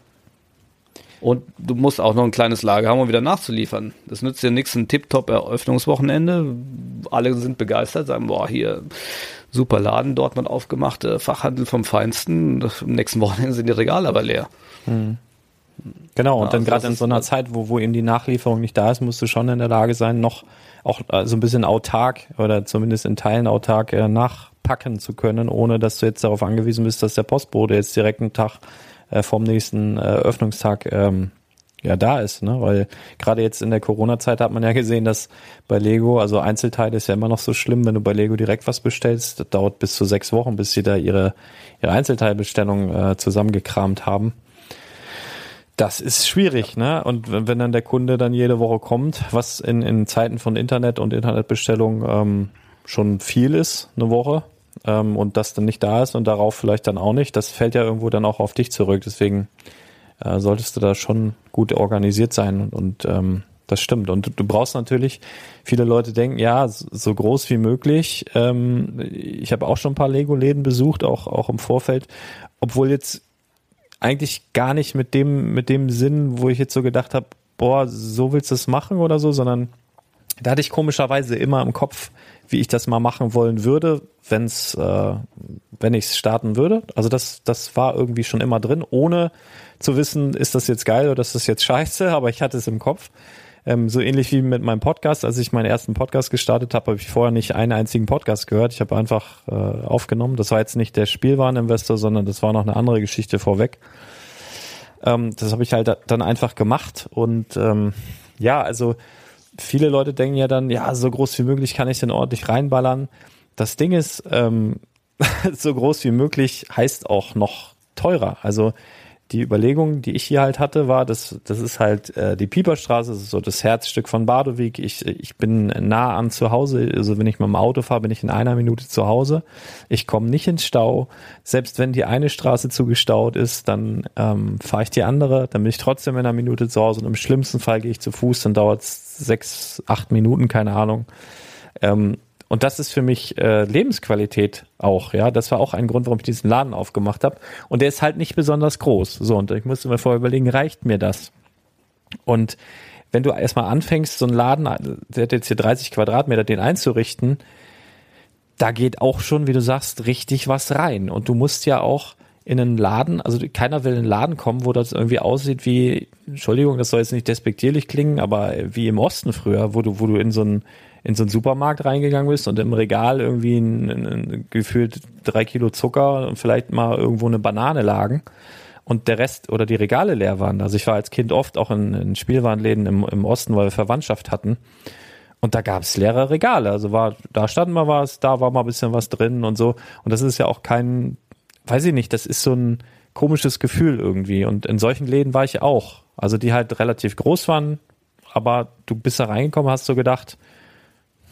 Und du musst auch noch ein kleines Lager haben, um wieder nachzuliefern. Das nützt dir nichts, ein Tip-Top-Eröffnungswochenende. Alle sind begeistert, sagen, boah, hier, super Laden, dort mal aufgemacht, Fachhandel vom Feinsten. Am nächsten Wochenende sind die Regale aber leer. Mhm. Genau, und ja, dann also gerade in so einer Zeit, wo, wo eben die Nachlieferung nicht da ist, musst du schon in der Lage sein, noch auch äh, so ein bisschen autark oder zumindest in Teilen autark äh, nachpacken zu können, ohne dass du jetzt darauf angewiesen bist, dass der Postbote jetzt direkt einen Tag äh, vom nächsten äh, Öffnungstag ähm, ja da ist, ne? Weil gerade jetzt in der Corona-Zeit hat man ja gesehen, dass bei Lego, also Einzelteile ist ja immer noch so schlimm, wenn du bei Lego direkt was bestellst, das dauert bis zu sechs Wochen, bis sie da ihre, ihre Einzelteilbestellung äh, zusammengekramt haben. Das ist schwierig, ne? Und wenn dann der Kunde dann jede Woche kommt, was in, in Zeiten von Internet und Internetbestellung ähm, schon viel ist, eine Woche, ähm, und das dann nicht da ist und darauf vielleicht dann auch nicht, das fällt ja irgendwo dann auch auf dich zurück. Deswegen äh, solltest du da schon gut organisiert sein und, und ähm, das stimmt. Und du brauchst natürlich, viele Leute denken, ja, so groß wie möglich. Ähm, ich habe auch schon ein paar Lego-Läden besucht, auch, auch im Vorfeld, obwohl jetzt eigentlich gar nicht mit dem, mit dem Sinn, wo ich jetzt so gedacht habe, boah, so willst du es machen oder so, sondern da hatte ich komischerweise immer im Kopf, wie ich das mal machen wollen würde, wenn's, äh, wenn ich es starten würde. Also das, das war irgendwie schon immer drin, ohne zu wissen, ist das jetzt geil oder ist das jetzt scheiße, aber ich hatte es im Kopf. Ähm, so ähnlich wie mit meinem Podcast. Als ich meinen ersten Podcast gestartet habe, habe ich vorher nicht einen einzigen Podcast gehört. Ich habe einfach äh, aufgenommen. Das war jetzt nicht der Spielwareninvestor, sondern das war noch eine andere Geschichte vorweg. Ähm, das habe ich halt dann einfach gemacht. Und ähm, ja, also viele Leute denken ja dann, ja, so groß wie möglich kann ich den ordentlich reinballern. Das Ding ist, ähm, so groß wie möglich heißt auch noch teurer. Also die Überlegung, die ich hier halt hatte, war, dass das ist halt äh, die Pieperstraße, das ist so das Herzstück von Badewig. Ich, ich bin nah an zu Hause, also wenn ich mit dem Auto fahre, bin ich in einer Minute zu Hause. Ich komme nicht ins Stau. Selbst wenn die eine Straße zugestaut ist, dann ähm, fahre ich die andere, dann bin ich trotzdem in einer Minute zu Hause und im schlimmsten Fall gehe ich zu Fuß, dann dauert es sechs, acht Minuten, keine Ahnung. Ähm, und das ist für mich äh, Lebensqualität auch, ja. Das war auch ein Grund, warum ich diesen Laden aufgemacht habe. Und der ist halt nicht besonders groß. So, und ich musste mir vorher überlegen, reicht mir das? Und wenn du erstmal anfängst, so einen Laden, der hat jetzt hier 30 Quadratmeter, den einzurichten, da geht auch schon, wie du sagst, richtig was rein. Und du musst ja auch in einen Laden, also keiner will in einen Laden kommen, wo das irgendwie aussieht wie, Entschuldigung, das soll jetzt nicht despektierlich klingen, aber wie im Osten früher, wo du, wo du in so einen in so einen Supermarkt reingegangen bist und im Regal irgendwie ein, ein, ein, gefühlt drei Kilo Zucker und vielleicht mal irgendwo eine Banane lagen und der Rest oder die Regale leer waren. Also ich war als Kind oft auch in, in Spielwarenläden im, im Osten, weil wir Verwandtschaft hatten. Und da gab es leere Regale. Also war, da stand mal was, da war mal ein bisschen was drin und so. Und das ist ja auch kein, weiß ich nicht, das ist so ein komisches Gefühl irgendwie. Und in solchen Läden war ich auch. Also die halt relativ groß waren, aber du bist da reingekommen, hast so gedacht,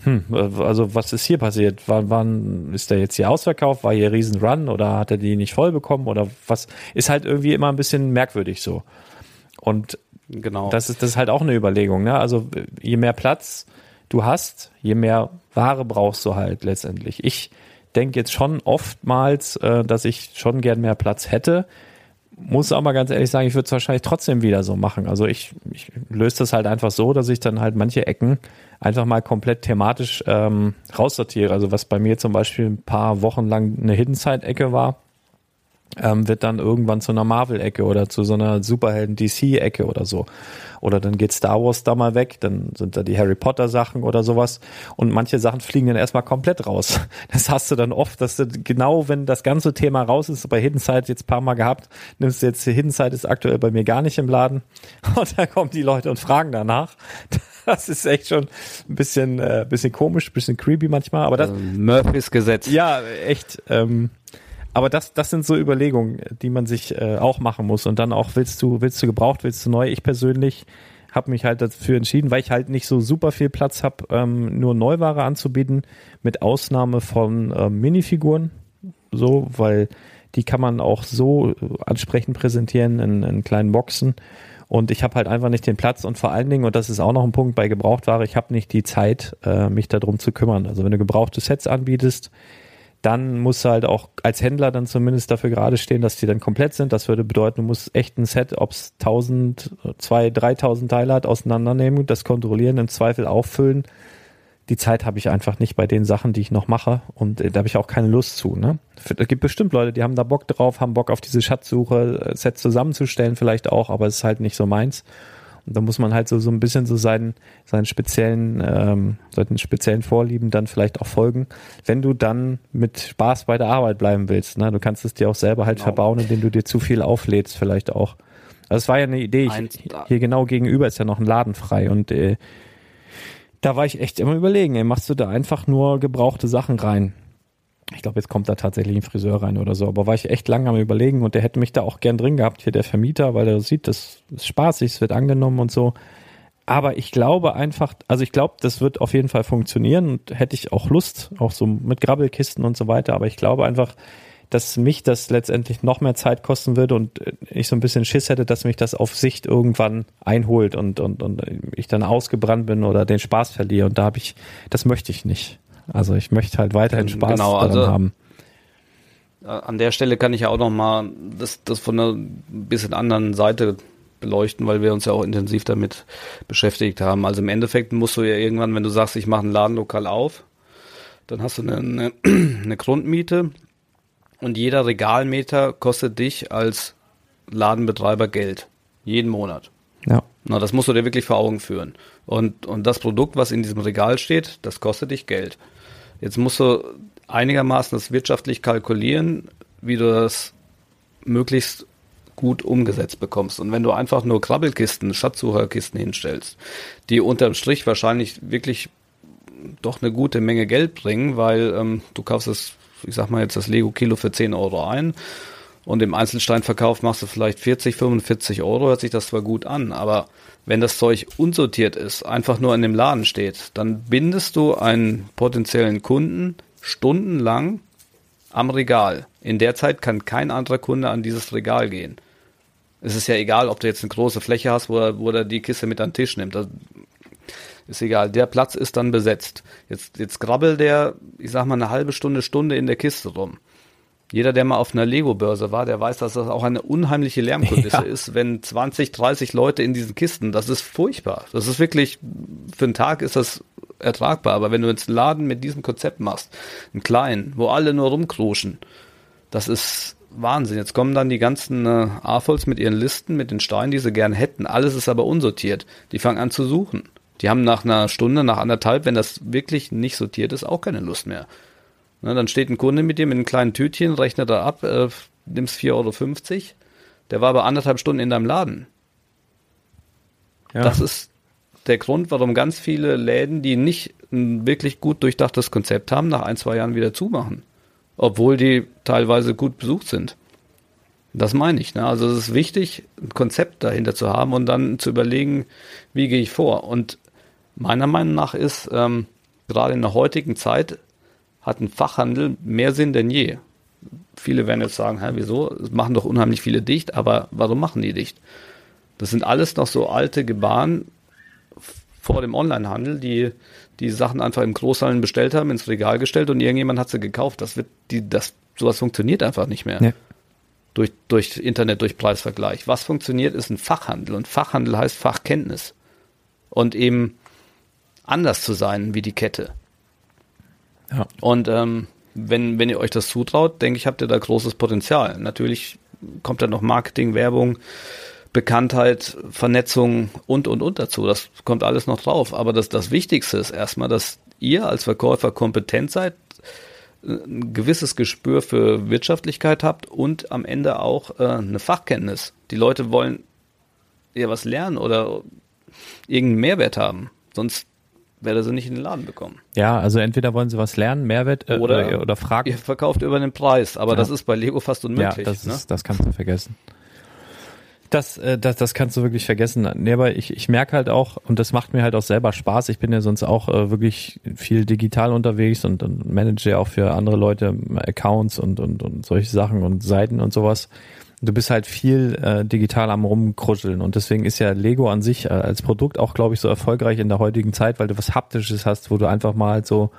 hm, also was ist hier passiert? Wann, wann ist der jetzt hier ausverkauft? War hier riesen Run oder hat er die nicht voll bekommen oder was? Ist halt irgendwie immer ein bisschen merkwürdig so. Und genau. das ist, das ist halt auch eine Überlegung, ne? Also je mehr Platz du hast, je mehr Ware brauchst du halt letztendlich. Ich denke jetzt schon oftmals, äh, dass ich schon gern mehr Platz hätte. Muss aber ganz ehrlich sagen, ich würde es wahrscheinlich trotzdem wieder so machen. Also ich, ich löse das halt einfach so, dass ich dann halt manche Ecken einfach mal komplett thematisch ähm, raussortiere. Also was bei mir zum Beispiel ein paar Wochen lang eine Hidden Side-Ecke war, ähm, wird dann irgendwann zu einer Marvel-Ecke oder zu so einer Superhelden-DC-Ecke oder so. Oder dann geht Star Wars da mal weg, dann sind da die Harry Potter-Sachen oder sowas. Und manche Sachen fliegen dann erstmal komplett raus. Das hast du dann oft, dass du genau, wenn das ganze Thema raus ist, bei Hidden Side jetzt paar Mal gehabt, nimmst du jetzt, Hidden Side ist aktuell bei mir gar nicht im Laden. Und dann kommen die Leute und fragen danach. Das ist echt schon ein bisschen, äh, bisschen komisch, bisschen creepy manchmal. Aber das, also Murphys Gesetz. Ja, echt. Ähm, aber das, das sind so Überlegungen, die man sich äh, auch machen muss. Und dann auch, willst du, willst du gebraucht, willst du neu? Ich persönlich habe mich halt dafür entschieden, weil ich halt nicht so super viel Platz habe, ähm, nur Neuware anzubieten, mit Ausnahme von ähm, Minifiguren. So, weil die kann man auch so ansprechend präsentieren in, in kleinen Boxen. Und ich habe halt einfach nicht den Platz und vor allen Dingen, und das ist auch noch ein Punkt bei Gebrauchtware, ich habe nicht die Zeit, äh, mich darum zu kümmern. Also wenn du gebrauchte Sets anbietest, dann musst du halt auch als Händler dann zumindest dafür gerade stehen, dass die dann komplett sind. Das würde bedeuten, du musst echt ein Set, ob es 1000, 2, 3000 Teile hat, auseinandernehmen, das kontrollieren, im Zweifel auffüllen. Die Zeit habe ich einfach nicht bei den Sachen, die ich noch mache und äh, da habe ich auch keine Lust zu. Ne? Es gibt bestimmt Leute, die haben da Bock drauf, haben Bock auf diese Schatzsuche, äh, Sets zusammenzustellen vielleicht auch, aber es ist halt nicht so meins. Da muss man halt so, so ein bisschen so seinen, seinen speziellen, ähm, seinen speziellen Vorlieben dann vielleicht auch folgen, wenn du dann mit Spaß bei der Arbeit bleiben willst. Ne? Du kannst es dir auch selber halt genau. verbauen, indem du dir zu viel auflädst, vielleicht auch. Also es war ja eine Idee, ich, hier genau gegenüber ist ja noch ein Laden frei und äh, da war ich echt immer überlegen, ey, machst du da einfach nur gebrauchte Sachen rein? Ich glaube, jetzt kommt da tatsächlich ein Friseur rein oder so. Aber war ich echt lange am überlegen und der hätte mich da auch gern drin gehabt, hier der Vermieter, weil er sieht, das ist spaßig, es wird angenommen und so. Aber ich glaube einfach, also ich glaube, das wird auf jeden Fall funktionieren und hätte ich auch Lust, auch so mit Grabbelkisten und so weiter. Aber ich glaube einfach, dass mich das letztendlich noch mehr Zeit kosten würde und ich so ein bisschen Schiss hätte, dass mich das auf Sicht irgendwann einholt und, und, und ich dann ausgebrannt bin oder den Spaß verliere. Und da habe ich, das möchte ich nicht. Also ich möchte halt weiterhin Spaß genau, daran also, haben. An der Stelle kann ich ja auch noch mal das, das von einer bisschen anderen Seite beleuchten, weil wir uns ja auch intensiv damit beschäftigt haben. Also im Endeffekt musst du ja irgendwann, wenn du sagst, ich mache ein Ladenlokal auf, dann hast du eine, eine, eine Grundmiete und jeder Regalmeter kostet dich als Ladenbetreiber Geld. Jeden Monat. Ja. Na, das musst du dir wirklich vor Augen führen. Und, und das Produkt, was in diesem Regal steht, das kostet dich Geld. Jetzt musst du einigermaßen das wirtschaftlich kalkulieren, wie du das möglichst gut umgesetzt bekommst. Und wenn du einfach nur Krabbelkisten, Schatzsucherkisten hinstellst, die unterm Strich wahrscheinlich wirklich doch eine gute Menge Geld bringen, weil ähm, du kaufst das, ich sag mal jetzt das Lego-Kilo für 10 Euro ein und im Einzelsteinverkauf machst du vielleicht 40, 45 Euro, hört sich das zwar gut an, aber wenn das Zeug unsortiert ist, einfach nur in dem Laden steht, dann bindest du einen potenziellen Kunden stundenlang am Regal. In der Zeit kann kein anderer Kunde an dieses Regal gehen es ist ja egal, ob du jetzt eine große Fläche hast, wo er, wo er die Kiste mit an den Tisch nimmt. Das ist egal. Der Platz ist dann besetzt. Jetzt, jetzt grabbelt der, ich sag mal, eine halbe Stunde, Stunde in der Kiste rum. Jeder, der mal auf einer Lego-Börse war, der weiß, dass das auch eine unheimliche Lärmkulisse ja. ist, wenn 20, 30 Leute in diesen Kisten, das ist furchtbar. Das ist wirklich, für einen Tag ist das ertragbar. Aber wenn du jetzt einen Laden mit diesem Konzept machst, einen kleinen, wo alle nur rumkruschen, das ist, Wahnsinn. Jetzt kommen dann die ganzen äh, AFOLs mit ihren Listen, mit den Steinen, die sie gern hätten. Alles ist aber unsortiert. Die fangen an zu suchen. Die haben nach einer Stunde, nach anderthalb, wenn das wirklich nicht sortiert ist, auch keine Lust mehr. Na, dann steht ein Kunde mit dir mit einem kleinen Tütchen, rechnet er ab, äh, nimmst 4,50 Euro. Der war aber anderthalb Stunden in deinem Laden. Ja. Das ist der Grund, warum ganz viele Läden, die nicht ein wirklich gut durchdachtes Konzept haben, nach ein, zwei Jahren wieder zumachen obwohl die teilweise gut besucht sind. Das meine ich. Ne? Also es ist wichtig, ein Konzept dahinter zu haben und dann zu überlegen, wie gehe ich vor. Und meiner Meinung nach ist ähm, gerade in der heutigen Zeit hat ein Fachhandel mehr Sinn denn je. Viele werden jetzt sagen, hä, wieso? Es machen doch unheimlich viele dicht, aber warum machen die dicht? Das sind alles noch so alte Gebaren vor dem Onlinehandel, die die Sachen einfach im Großhandel bestellt haben, ins Regal gestellt und irgendjemand hat sie gekauft. Das wird die, das, sowas funktioniert einfach nicht mehr. Nee. Durch, durch Internet, durch Preisvergleich. Was funktioniert, ist ein Fachhandel und Fachhandel heißt Fachkenntnis. Und eben anders zu sein wie die Kette. Ja. Und ähm, wenn, wenn ihr euch das zutraut, denke ich, habt ihr da großes Potenzial. Natürlich kommt dann noch Marketing, Werbung, Bekanntheit, Vernetzung und, und, und dazu. Das kommt alles noch drauf. Aber das, das Wichtigste ist erstmal, dass ihr als Verkäufer kompetent seid, ein gewisses Gespür für Wirtschaftlichkeit habt und am Ende auch äh, eine Fachkenntnis. Die Leute wollen ja was lernen oder irgendeinen Mehrwert haben. Sonst werde sie nicht in den Laden bekommen. Ja, also entweder wollen sie was lernen, Mehrwert äh, oder, oder fragen. Ihr verkauft über den Preis, aber ja. das ist bei Lego fast unmöglich. Ja, das, ne? ist, das kannst du vergessen. Das, äh, das, das kannst du wirklich vergessen. Nee, aber ich, ich merke halt auch, und das macht mir halt auch selber Spaß. Ich bin ja sonst auch äh, wirklich viel digital unterwegs und, und manage ja auch für andere Leute Accounts und, und, und solche Sachen und Seiten und sowas. Du bist halt viel äh, digital am rumkruscheln. Und deswegen ist ja Lego an sich äh, als Produkt auch, glaube ich, so erfolgreich in der heutigen Zeit, weil du was Haptisches hast, wo du einfach mal so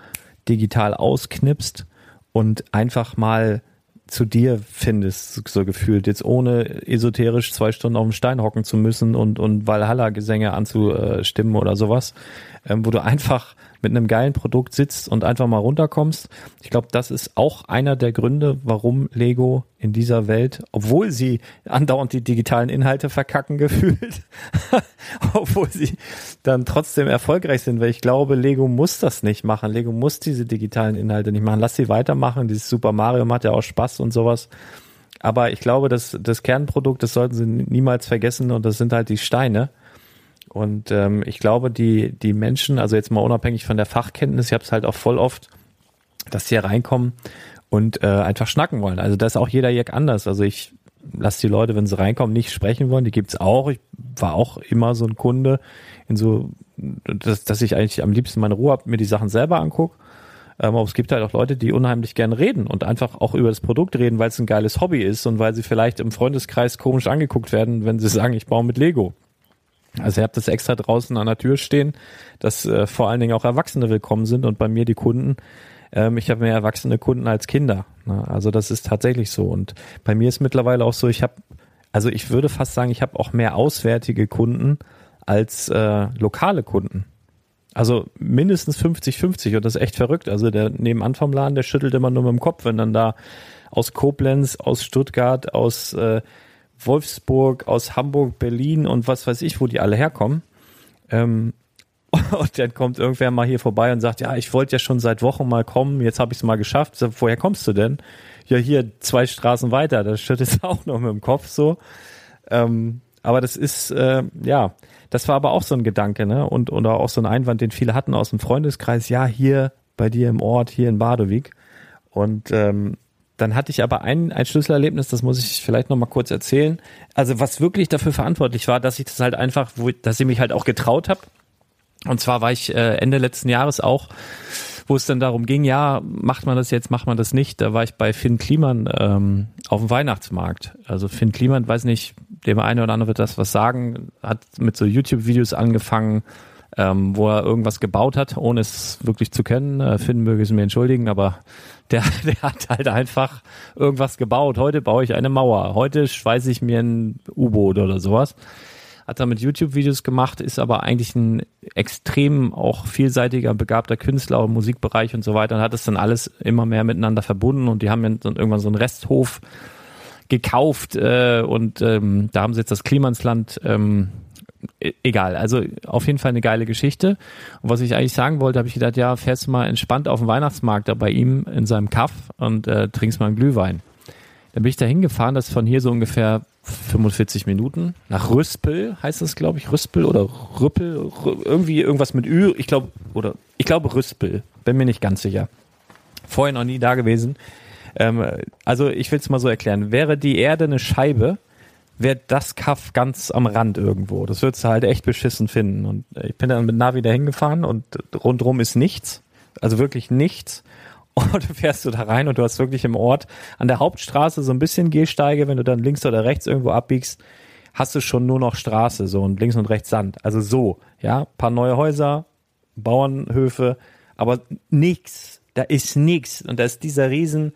digital ausknipst und einfach mal zu dir findest, so gefühlt, jetzt ohne esoterisch zwei Stunden auf dem Stein hocken zu müssen und, und Valhalla-Gesänge anzustimmen oder sowas, ähm, wo du einfach mit einem geilen Produkt sitzt und einfach mal runterkommst. Ich glaube, das ist auch einer der Gründe, warum Lego in dieser Welt, obwohl sie andauernd die digitalen Inhalte verkacken gefühlt, obwohl sie dann trotzdem erfolgreich sind, weil ich glaube, Lego muss das nicht machen. Lego muss diese digitalen Inhalte nicht machen. Lass sie weitermachen. Dieses Super Mario macht ja auch Spaß und sowas. Aber ich glaube, dass das Kernprodukt, das sollten sie niemals vergessen und das sind halt die Steine. Und ähm, ich glaube, die, die Menschen, also jetzt mal unabhängig von der Fachkenntnis, ich habe es halt auch voll oft, dass die hier reinkommen und äh, einfach schnacken wollen. Also da ist auch jeder Jack anders. Also ich lasse die Leute, wenn sie reinkommen, nicht sprechen wollen. Die gibt's auch. Ich war auch immer so ein Kunde in so, dass, dass ich eigentlich am liebsten meine Ruhe hab, mir die Sachen selber anguck. Ähm, aber es gibt halt auch Leute, die unheimlich gern reden und einfach auch über das Produkt reden, weil es ein geiles Hobby ist und weil sie vielleicht im Freundeskreis komisch angeguckt werden, wenn sie sagen, ich baue mit Lego. Also ihr habt das extra draußen an der Tür stehen, dass äh, vor allen Dingen auch Erwachsene willkommen sind und bei mir die Kunden. Ähm, ich habe mehr erwachsene Kunden als Kinder. Ne? Also das ist tatsächlich so. Und bei mir ist mittlerweile auch so, ich habe, also ich würde fast sagen, ich habe auch mehr auswärtige Kunden als äh, lokale Kunden. Also mindestens 50-50 und das ist echt verrückt. Also der nebenan vom Laden, der schüttelt immer nur mit dem Kopf, wenn dann da aus Koblenz, aus Stuttgart, aus äh, Wolfsburg, aus Hamburg, Berlin und was weiß ich, wo die alle herkommen. Ähm, und dann kommt irgendwer mal hier vorbei und sagt, ja, ich wollte ja schon seit Wochen mal kommen, jetzt habe ich es mal geschafft. Sag, woher kommst du denn? Ja, hier zwei Straßen weiter, das schüttelt auch noch mit dem Kopf so. Ähm, aber das ist, äh, ja, das war aber auch so ein Gedanke, ne? Und oder auch so ein Einwand, den viele hatten aus dem Freundeskreis, ja, hier bei dir im Ort, hier in Badewig. Und ähm, dann hatte ich aber ein, ein Schlüsselerlebnis, das muss ich vielleicht nochmal kurz erzählen. Also was wirklich dafür verantwortlich war, dass ich das halt einfach, wo, dass ich mich halt auch getraut habe. Und zwar war ich äh, Ende letzten Jahres auch, wo es dann darum ging, ja, macht man das jetzt, macht man das nicht. Da war ich bei Finn Kliman ähm, auf dem Weihnachtsmarkt. Also Finn Kliman, weiß nicht, dem eine oder andere wird das was sagen, hat mit so YouTube-Videos angefangen, ähm, wo er irgendwas gebaut hat, ohne es wirklich zu kennen. Äh, Finn möge es mir entschuldigen, aber der, der hat halt einfach irgendwas gebaut. Heute baue ich eine Mauer. Heute schweiße ich mir ein U-Boot oder sowas. Hat damit YouTube-Videos gemacht, ist aber eigentlich ein extrem auch vielseitiger, begabter Künstler im Musikbereich und so weiter und hat es dann alles immer mehr miteinander verbunden und die haben dann irgendwann so einen Resthof gekauft äh, und ähm, da haben sie jetzt das Klimansland ähm, egal, also auf jeden Fall eine geile Geschichte. Und was ich eigentlich sagen wollte, habe ich gedacht, ja, fährst du mal entspannt auf den Weihnachtsmarkt da bei ihm in seinem Kaff und äh, trinkst mal einen Glühwein. Dann bin ich da hingefahren, das ist von hier so ungefähr 45 Minuten. Nach Rüspel heißt das, glaube ich, Rüspel oder Rüppel, irgendwie irgendwas mit Ü, ich glaube, oder ich glaube Rüspel, bin mir nicht ganz sicher. Vorher noch nie da gewesen. Ähm, also ich will es mal so erklären. Wäre die Erde eine Scheibe, wäre das Kaff ganz am Rand irgendwo. Das würdest du halt echt beschissen finden. Und äh, ich bin dann mit Navi da hingefahren und rundrum ist nichts. Also wirklich nichts. Und du fährst du da rein und du hast wirklich im Ort an der Hauptstraße so ein bisschen Gehsteige, wenn du dann links oder rechts irgendwo abbiegst, hast du schon nur noch Straße so und links und rechts Sand. Also so, ja, paar neue Häuser, Bauernhöfe, aber nix. Da ist nix. Und da ist dieser riesen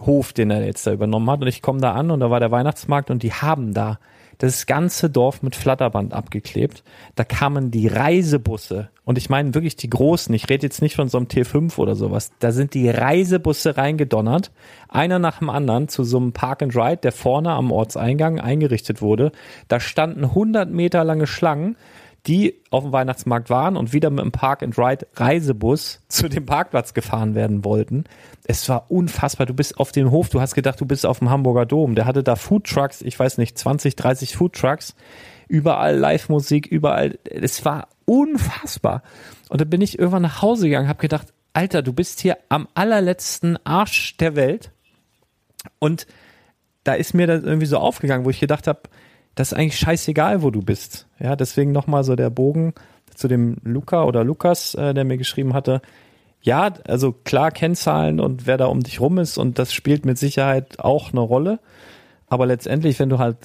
Hof, den er jetzt da übernommen hat. Und ich komme da an und da war der Weihnachtsmarkt und die haben da das ganze Dorf mit Flatterband abgeklebt. Da kamen die Reisebusse und ich meine wirklich die großen. Ich rede jetzt nicht von so einem T5 oder sowas. Da sind die Reisebusse reingedonnert, einer nach dem anderen zu so einem Park and Ride, der vorne am Ortseingang eingerichtet wurde. Da standen 100 Meter lange Schlangen die auf dem Weihnachtsmarkt waren und wieder mit dem Park and Ride Reisebus zu dem Parkplatz gefahren werden wollten. Es war unfassbar. Du bist auf dem Hof, du hast gedacht, du bist auf dem Hamburger Dom. Der hatte da Food Trucks, ich weiß nicht, 20, 30 Food Trucks. Überall Live-Musik, überall. Es war unfassbar. Und dann bin ich irgendwann nach Hause gegangen, habe gedacht, Alter, du bist hier am allerletzten Arsch der Welt. Und da ist mir das irgendwie so aufgegangen, wo ich gedacht habe, das ist eigentlich scheißegal, wo du bist. Ja, deswegen nochmal so der Bogen zu dem Luca oder Lukas, äh, der mir geschrieben hatte. Ja, also klar Kennzahlen und wer da um dich rum ist und das spielt mit Sicherheit auch eine Rolle. Aber letztendlich, wenn du halt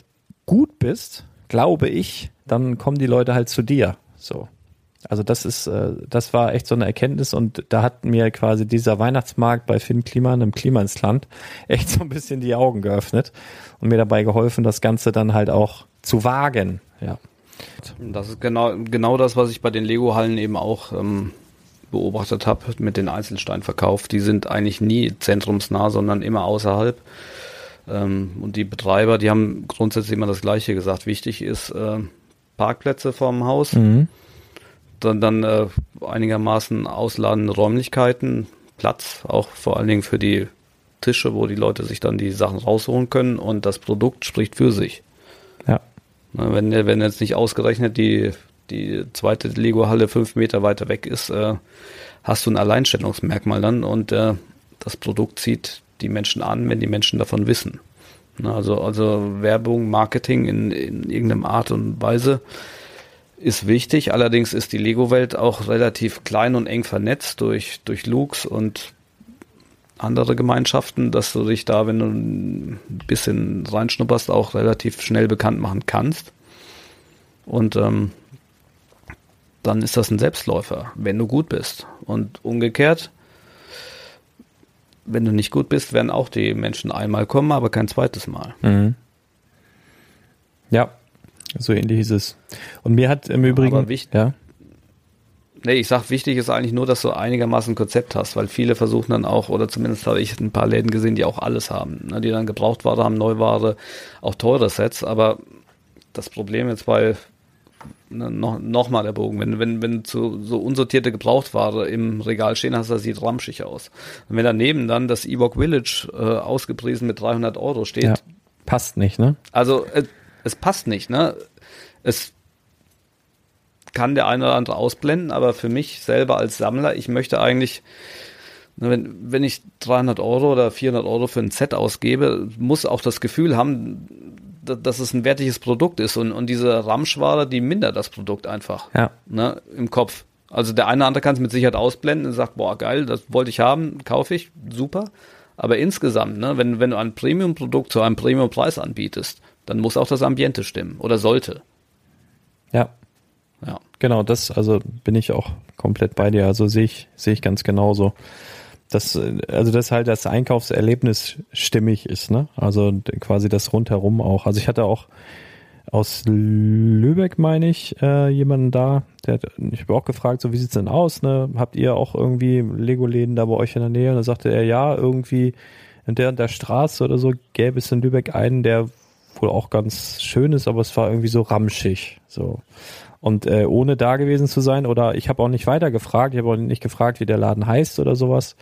gut bist, glaube ich, dann kommen die Leute halt zu dir. So. Also das ist, äh, das war echt so eine Erkenntnis und da hat mir quasi dieser Weihnachtsmarkt bei Finn Kliman im Klimansland echt so ein bisschen die Augen geöffnet und mir dabei geholfen, das Ganze dann halt auch zu wagen. Ja. Das ist genau, genau das, was ich bei den Lego-Hallen eben auch ähm, beobachtet habe mit den Einzelsteinverkauf. Die sind eigentlich nie zentrumsnah, sondern immer außerhalb. Ähm, und die Betreiber, die haben grundsätzlich immer das Gleiche gesagt. Wichtig ist äh, Parkplätze vorm Haus. Mhm dann, dann äh, einigermaßen ausladende Räumlichkeiten, Platz, auch vor allen Dingen für die Tische, wo die Leute sich dann die Sachen rausholen können und das Produkt spricht für sich. Ja. Na, wenn, wenn jetzt nicht ausgerechnet die, die zweite Lego-Halle fünf Meter weiter weg ist, äh, hast du ein Alleinstellungsmerkmal dann und äh, das Produkt zieht die Menschen an, wenn die Menschen davon wissen. Na, also, also Werbung, Marketing in, in irgendeiner Art und Weise ist wichtig. Allerdings ist die Lego-Welt auch relativ klein und eng vernetzt durch, durch Lux und andere Gemeinschaften, dass du dich da, wenn du ein bisschen reinschnupperst, auch relativ schnell bekannt machen kannst. Und ähm, dann ist das ein Selbstläufer, wenn du gut bist. Und umgekehrt, wenn du nicht gut bist, werden auch die Menschen einmal kommen, aber kein zweites Mal. Mhm. Ja, so ähnlich ist es. Und mir hat im Übrigen, aber wichtig, ja. Nee, ich sag, wichtig ist eigentlich nur, dass du einigermaßen ein Konzept hast, weil viele versuchen dann auch, oder zumindest habe ich ein paar Läden gesehen, die auch alles haben, ne, die dann Gebrauchtware haben, Neuware, auch teure Sets, aber das Problem jetzt bei ne, noch, noch mal der Bogen, wenn, wenn, wenn zu, so unsortierte Gebrauchtware im Regal stehen hast, das sieht ramschig aus. Und wenn daneben dann das Ewok Village äh, ausgepriesen mit 300 Euro steht. Ja, passt nicht, ne? Also, äh, es passt nicht, ne? Es kann der eine oder andere ausblenden, aber für mich selber als Sammler, ich möchte eigentlich, ne, wenn, wenn ich 300 Euro oder 400 Euro für ein Set ausgebe, muss auch das Gefühl haben, dass es ein wertiges Produkt ist und, und diese Ramschware, die mindert das Produkt einfach ja. ne, im Kopf. Also der eine oder andere kann es mit Sicherheit ausblenden und sagt, boah, geil, das wollte ich haben, kaufe ich, super. Aber insgesamt, ne, wenn, wenn du ein Premium-Produkt zu einem Premium-Preis anbietest, dann muss auch das Ambiente stimmen oder sollte. Ja. Ja. Genau, das, also bin ich auch komplett bei dir. Also sehe ich, sehe ich ganz genauso. Das, also dass halt das Einkaufserlebnis stimmig ist, ne? Also quasi das rundherum auch. Also ich hatte auch aus Lübeck, meine ich, äh, jemanden da, der hat, ich habe auch gefragt, so wie sieht's denn aus, ne? Habt ihr auch irgendwie Lego-Läden da bei euch in der Nähe? Und da sagte er, ja, irgendwie in der und der Straße oder so gäbe es in Lübeck einen, der wohl auch ganz schön ist, aber es war irgendwie so ramschig. So. Und äh, ohne da gewesen zu sein, oder ich habe auch nicht weiter gefragt, ich habe auch nicht gefragt, wie der Laden heißt oder sowas.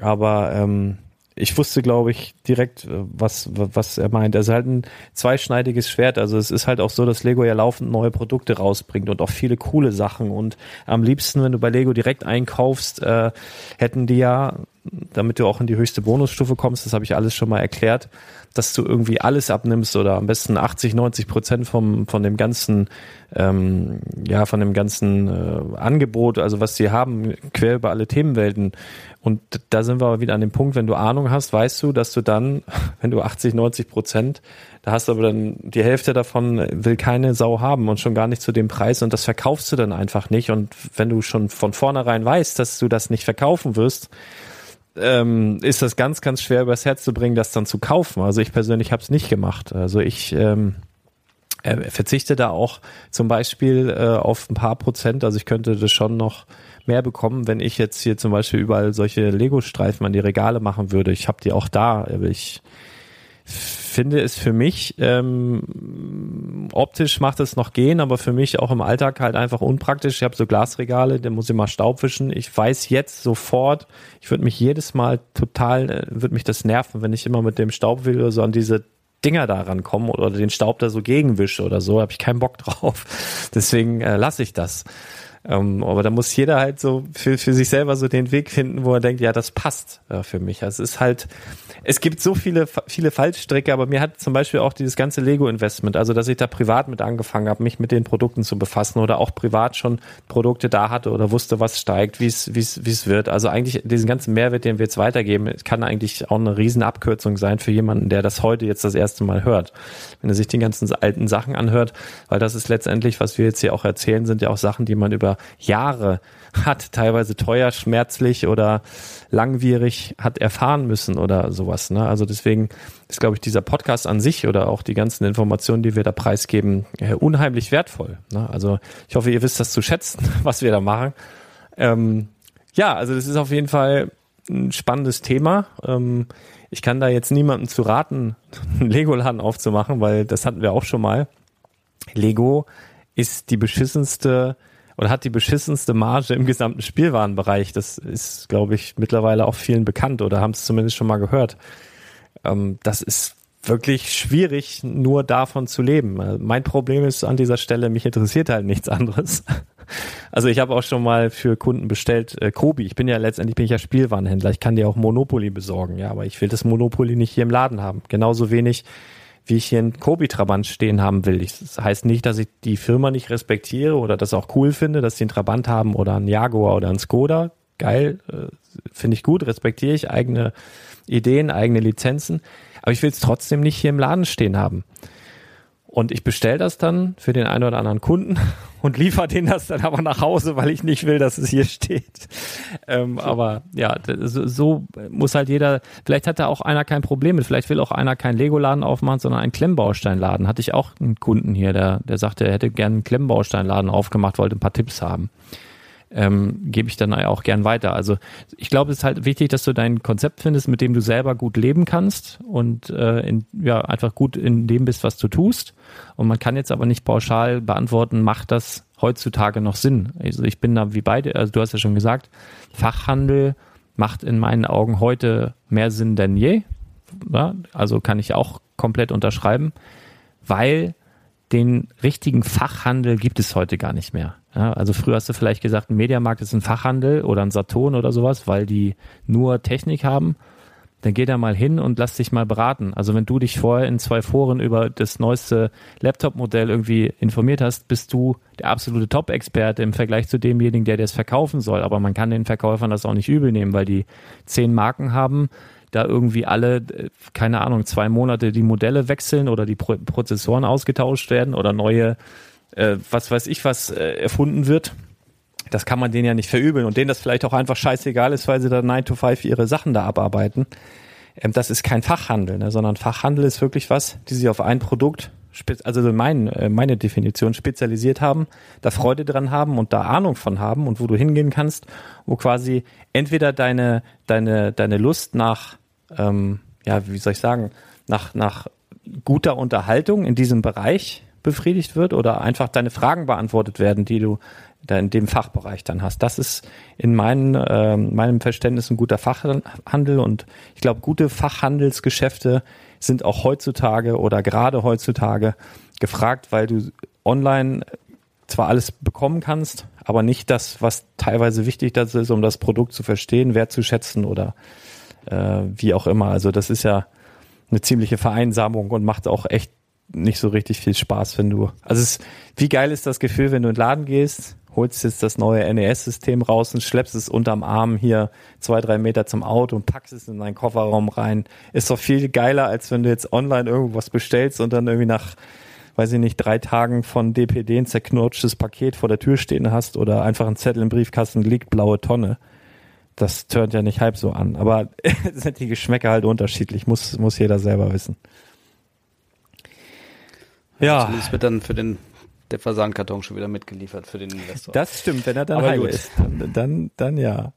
Aber ähm, ich wusste, glaube ich, direkt, äh, was, was er meint. Es ist halt ein zweischneidiges Schwert. Also es ist halt auch so, dass Lego ja laufend neue Produkte rausbringt und auch viele coole Sachen. Und am liebsten, wenn du bei Lego direkt einkaufst, äh, hätten die ja, damit du auch in die höchste Bonusstufe kommst, das habe ich alles schon mal erklärt, dass du irgendwie alles abnimmst oder am besten 80, 90 Prozent vom, von dem ganzen, ähm, ja, von dem ganzen äh, Angebot, also was sie haben, quer über alle Themenwelten. Und da sind wir aber wieder an dem Punkt, wenn du Ahnung hast, weißt du, dass du dann, wenn du 80, 90 Prozent, da hast du aber dann die Hälfte davon will keine Sau haben und schon gar nicht zu dem Preis und das verkaufst du dann einfach nicht. Und wenn du schon von vornherein weißt, dass du das nicht verkaufen wirst, ähm, ist das ganz, ganz schwer übers Herz zu bringen, das dann zu kaufen. Also ich persönlich habe es nicht gemacht. Also ich ähm, äh, verzichte da auch zum Beispiel äh, auf ein paar Prozent. Also ich könnte das schon noch mehr bekommen, wenn ich jetzt hier zum Beispiel überall solche Lego-Streifen an die Regale machen würde. Ich habe die auch da. Ich finde es für mich, ähm, optisch macht es noch gehen, aber für mich auch im Alltag halt einfach unpraktisch. Ich habe so Glasregale, da muss ich mal Staub wischen. Ich weiß jetzt sofort, ich würde mich jedes Mal total, äh, würde mich das nerven, wenn ich immer mit dem Staub will oder so an diese Dinger da rankommen oder den Staub da so gegenwische oder so, habe ich keinen Bock drauf. Deswegen äh, lasse ich das. Ähm, aber da muss jeder halt so für, für sich selber so den Weg finden, wo er denkt, ja, das passt äh, für mich. Also es ist halt, es gibt so viele, viele Fallstricke, aber mir hat zum Beispiel auch dieses ganze Lego-Investment, also dass ich da privat mit angefangen habe, mich mit den Produkten zu befassen oder auch privat schon Produkte da hatte oder wusste, was steigt, wie es, wie es, wie es wird. Also eigentlich diesen ganzen Mehrwert, den wir jetzt weitergeben, kann eigentlich auch eine Riesenabkürzung sein für jemanden, der das heute jetzt das erste Mal hört. Wenn er sich die ganzen alten Sachen anhört, weil das ist letztendlich, was wir jetzt hier auch erzählen, sind ja auch Sachen, die man über Jahre hat, teilweise teuer, schmerzlich oder langwierig hat erfahren müssen oder sowas. Ne? Also deswegen ist, glaube ich, dieser Podcast an sich oder auch die ganzen Informationen, die wir da preisgeben, äh, unheimlich wertvoll. Ne? Also ich hoffe, ihr wisst das zu schätzen, was wir da machen. Ähm, ja, also das ist auf jeden Fall ein spannendes Thema. Ähm, ich kann da jetzt niemandem zu raten, einen Lego-Laden aufzumachen, weil das hatten wir auch schon mal. Lego ist die beschissenste oder hat die beschissenste Marge im gesamten Spielwarenbereich. Das ist, glaube ich, mittlerweile auch vielen bekannt oder haben es zumindest schon mal gehört. Ähm, das ist wirklich schwierig, nur davon zu leben. Äh, mein Problem ist an dieser Stelle, mich interessiert halt nichts anderes. Also ich habe auch schon mal für Kunden bestellt, äh, Kobi, ich bin ja letztendlich bin ich ja Spielwarenhändler, ich kann dir auch Monopoly besorgen, ja, aber ich will das Monopoly nicht hier im Laden haben. Genauso wenig wie ich hier einen Kobi-Trabant stehen haben will. Ich, das heißt nicht, dass ich die Firma nicht respektiere oder das auch cool finde, dass sie einen Trabant haben oder einen Jaguar oder einen Skoda. Geil, äh, finde ich gut, respektiere ich eigene Ideen, eigene Lizenzen. Aber ich will es trotzdem nicht hier im Laden stehen haben. Und ich bestelle das dann für den einen oder anderen Kunden und liefere den das dann aber nach Hause, weil ich nicht will, dass es hier steht. Ähm, aber ja, so, so, muss halt jeder, vielleicht hat da auch einer kein Problem mit, vielleicht will auch einer keinen Lego-Laden aufmachen, sondern einen Klemmbausteinladen. Hatte ich auch einen Kunden hier, der, der sagte, er hätte gerne einen Klemmbausteinladen aufgemacht, wollte ein paar Tipps haben ähm, gebe ich dann auch gern weiter. Also ich glaube, es ist halt wichtig, dass du dein Konzept findest, mit dem du selber gut leben kannst und äh, in, ja einfach gut in dem bist, was du tust. Und man kann jetzt aber nicht pauschal beantworten, macht das heutzutage noch Sinn? Also ich bin da wie beide, also du hast ja schon gesagt, Fachhandel macht in meinen Augen heute mehr Sinn denn je. Ja, also kann ich auch komplett unterschreiben, weil den richtigen Fachhandel gibt es heute gar nicht mehr. Ja, also früher hast du vielleicht gesagt, ein Mediamarkt ist ein Fachhandel oder ein Saturn oder sowas, weil die nur Technik haben. Dann geh da mal hin und lass dich mal beraten. Also wenn du dich vorher in zwei Foren über das neueste Laptop-Modell irgendwie informiert hast, bist du der absolute Top-Experte im Vergleich zu demjenigen, der das verkaufen soll. Aber man kann den Verkäufern das auch nicht übel nehmen, weil die zehn Marken haben, da irgendwie alle, keine Ahnung, zwei Monate die Modelle wechseln oder die Pro Prozessoren ausgetauscht werden oder neue äh, was weiß ich was äh, erfunden wird. Das kann man denen ja nicht verübeln und denen das vielleicht auch einfach scheißegal ist, weil sie da 9 to 5 ihre Sachen da abarbeiten. Ähm, das ist kein Fachhandel, ne, sondern Fachhandel ist wirklich was, die sich auf ein Produkt, also mein, äh, meine Definition, spezialisiert haben, da Freude dran haben und da Ahnung von haben und wo du hingehen kannst, wo quasi entweder deine, deine, deine Lust nach, ähm, ja, wie soll ich sagen, nach, nach guter Unterhaltung in diesem Bereich befriedigt wird oder einfach deine Fragen beantwortet werden, die du da in dem Fachbereich dann hast. Das ist in meinen, äh, meinem Verständnis ein guter Fachhandel und ich glaube, gute Fachhandelsgeschäfte sind auch heutzutage oder gerade heutzutage gefragt, weil du online zwar alles bekommen kannst, aber nicht das, was teilweise wichtig ist, um das Produkt zu verstehen, wertzuschätzen oder äh, wie auch immer. Also das ist ja eine ziemliche Vereinsamung und macht auch echt nicht so richtig viel Spaß, wenn du. Also es, wie geil ist das Gefühl, wenn du in den Laden gehst, holst jetzt das neue NES-System raus und schleppst es unterm Arm hier zwei, drei Meter zum Auto und packst es in deinen Kofferraum rein. Ist doch viel geiler, als wenn du jetzt online irgendwas bestellst und dann irgendwie nach, weiß ich nicht, drei Tagen von DPD ein zerknutschtes Paket vor der Tür stehen hast oder einfach ein Zettel im Briefkasten liegt, blaue Tonne. Das turnt ja nicht halb so an. Aber sind die Geschmäcker halt unterschiedlich, muss, muss jeder selber wissen. Ja. Zumindest wird dann für den der Versandkarton schon wieder mitgeliefert für den Investor. Das stimmt, wenn er dann heil ist. Dann, dann, dann ja.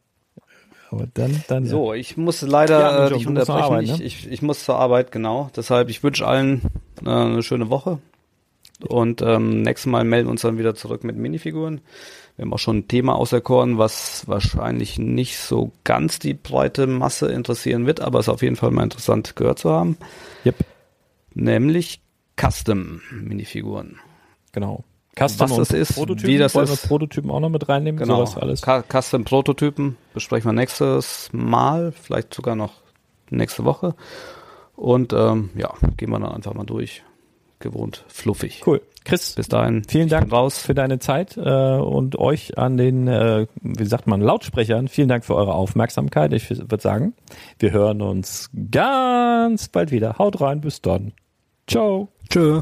Aber dann, dann ja. So, ich muss leider ja, dich unterbrechen. Arbeit, ne? ich, ich, ich muss zur Arbeit, genau. Deshalb, ich wünsche allen äh, eine schöne Woche. Und ähm, nächstes Mal melden wir uns dann wieder zurück mit Minifiguren. Wir haben auch schon ein Thema auserkoren, was wahrscheinlich nicht so ganz die breite Masse interessieren wird, aber es ist auf jeden Fall mal interessant gehört zu haben. Yep. Nämlich Custom-Minifiguren. Genau. Custom was das ist, Prototypen, wie das wollen ist. wir Prototypen auch noch mit reinnehmen, genau. sowas alles. Custom-Prototypen besprechen wir nächstes Mal, vielleicht sogar noch nächste Woche. Und ähm, ja, gehen wir dann einfach mal durch. Gewohnt fluffig. Cool. Chris, bis dahin. Vielen Dank raus. für deine Zeit äh, und euch an den, äh, wie sagt man, Lautsprechern. Vielen Dank für eure Aufmerksamkeit. Ich würde sagen, wir hören uns ganz bald wieder. Haut rein, bis dann. Ciao. Tschö.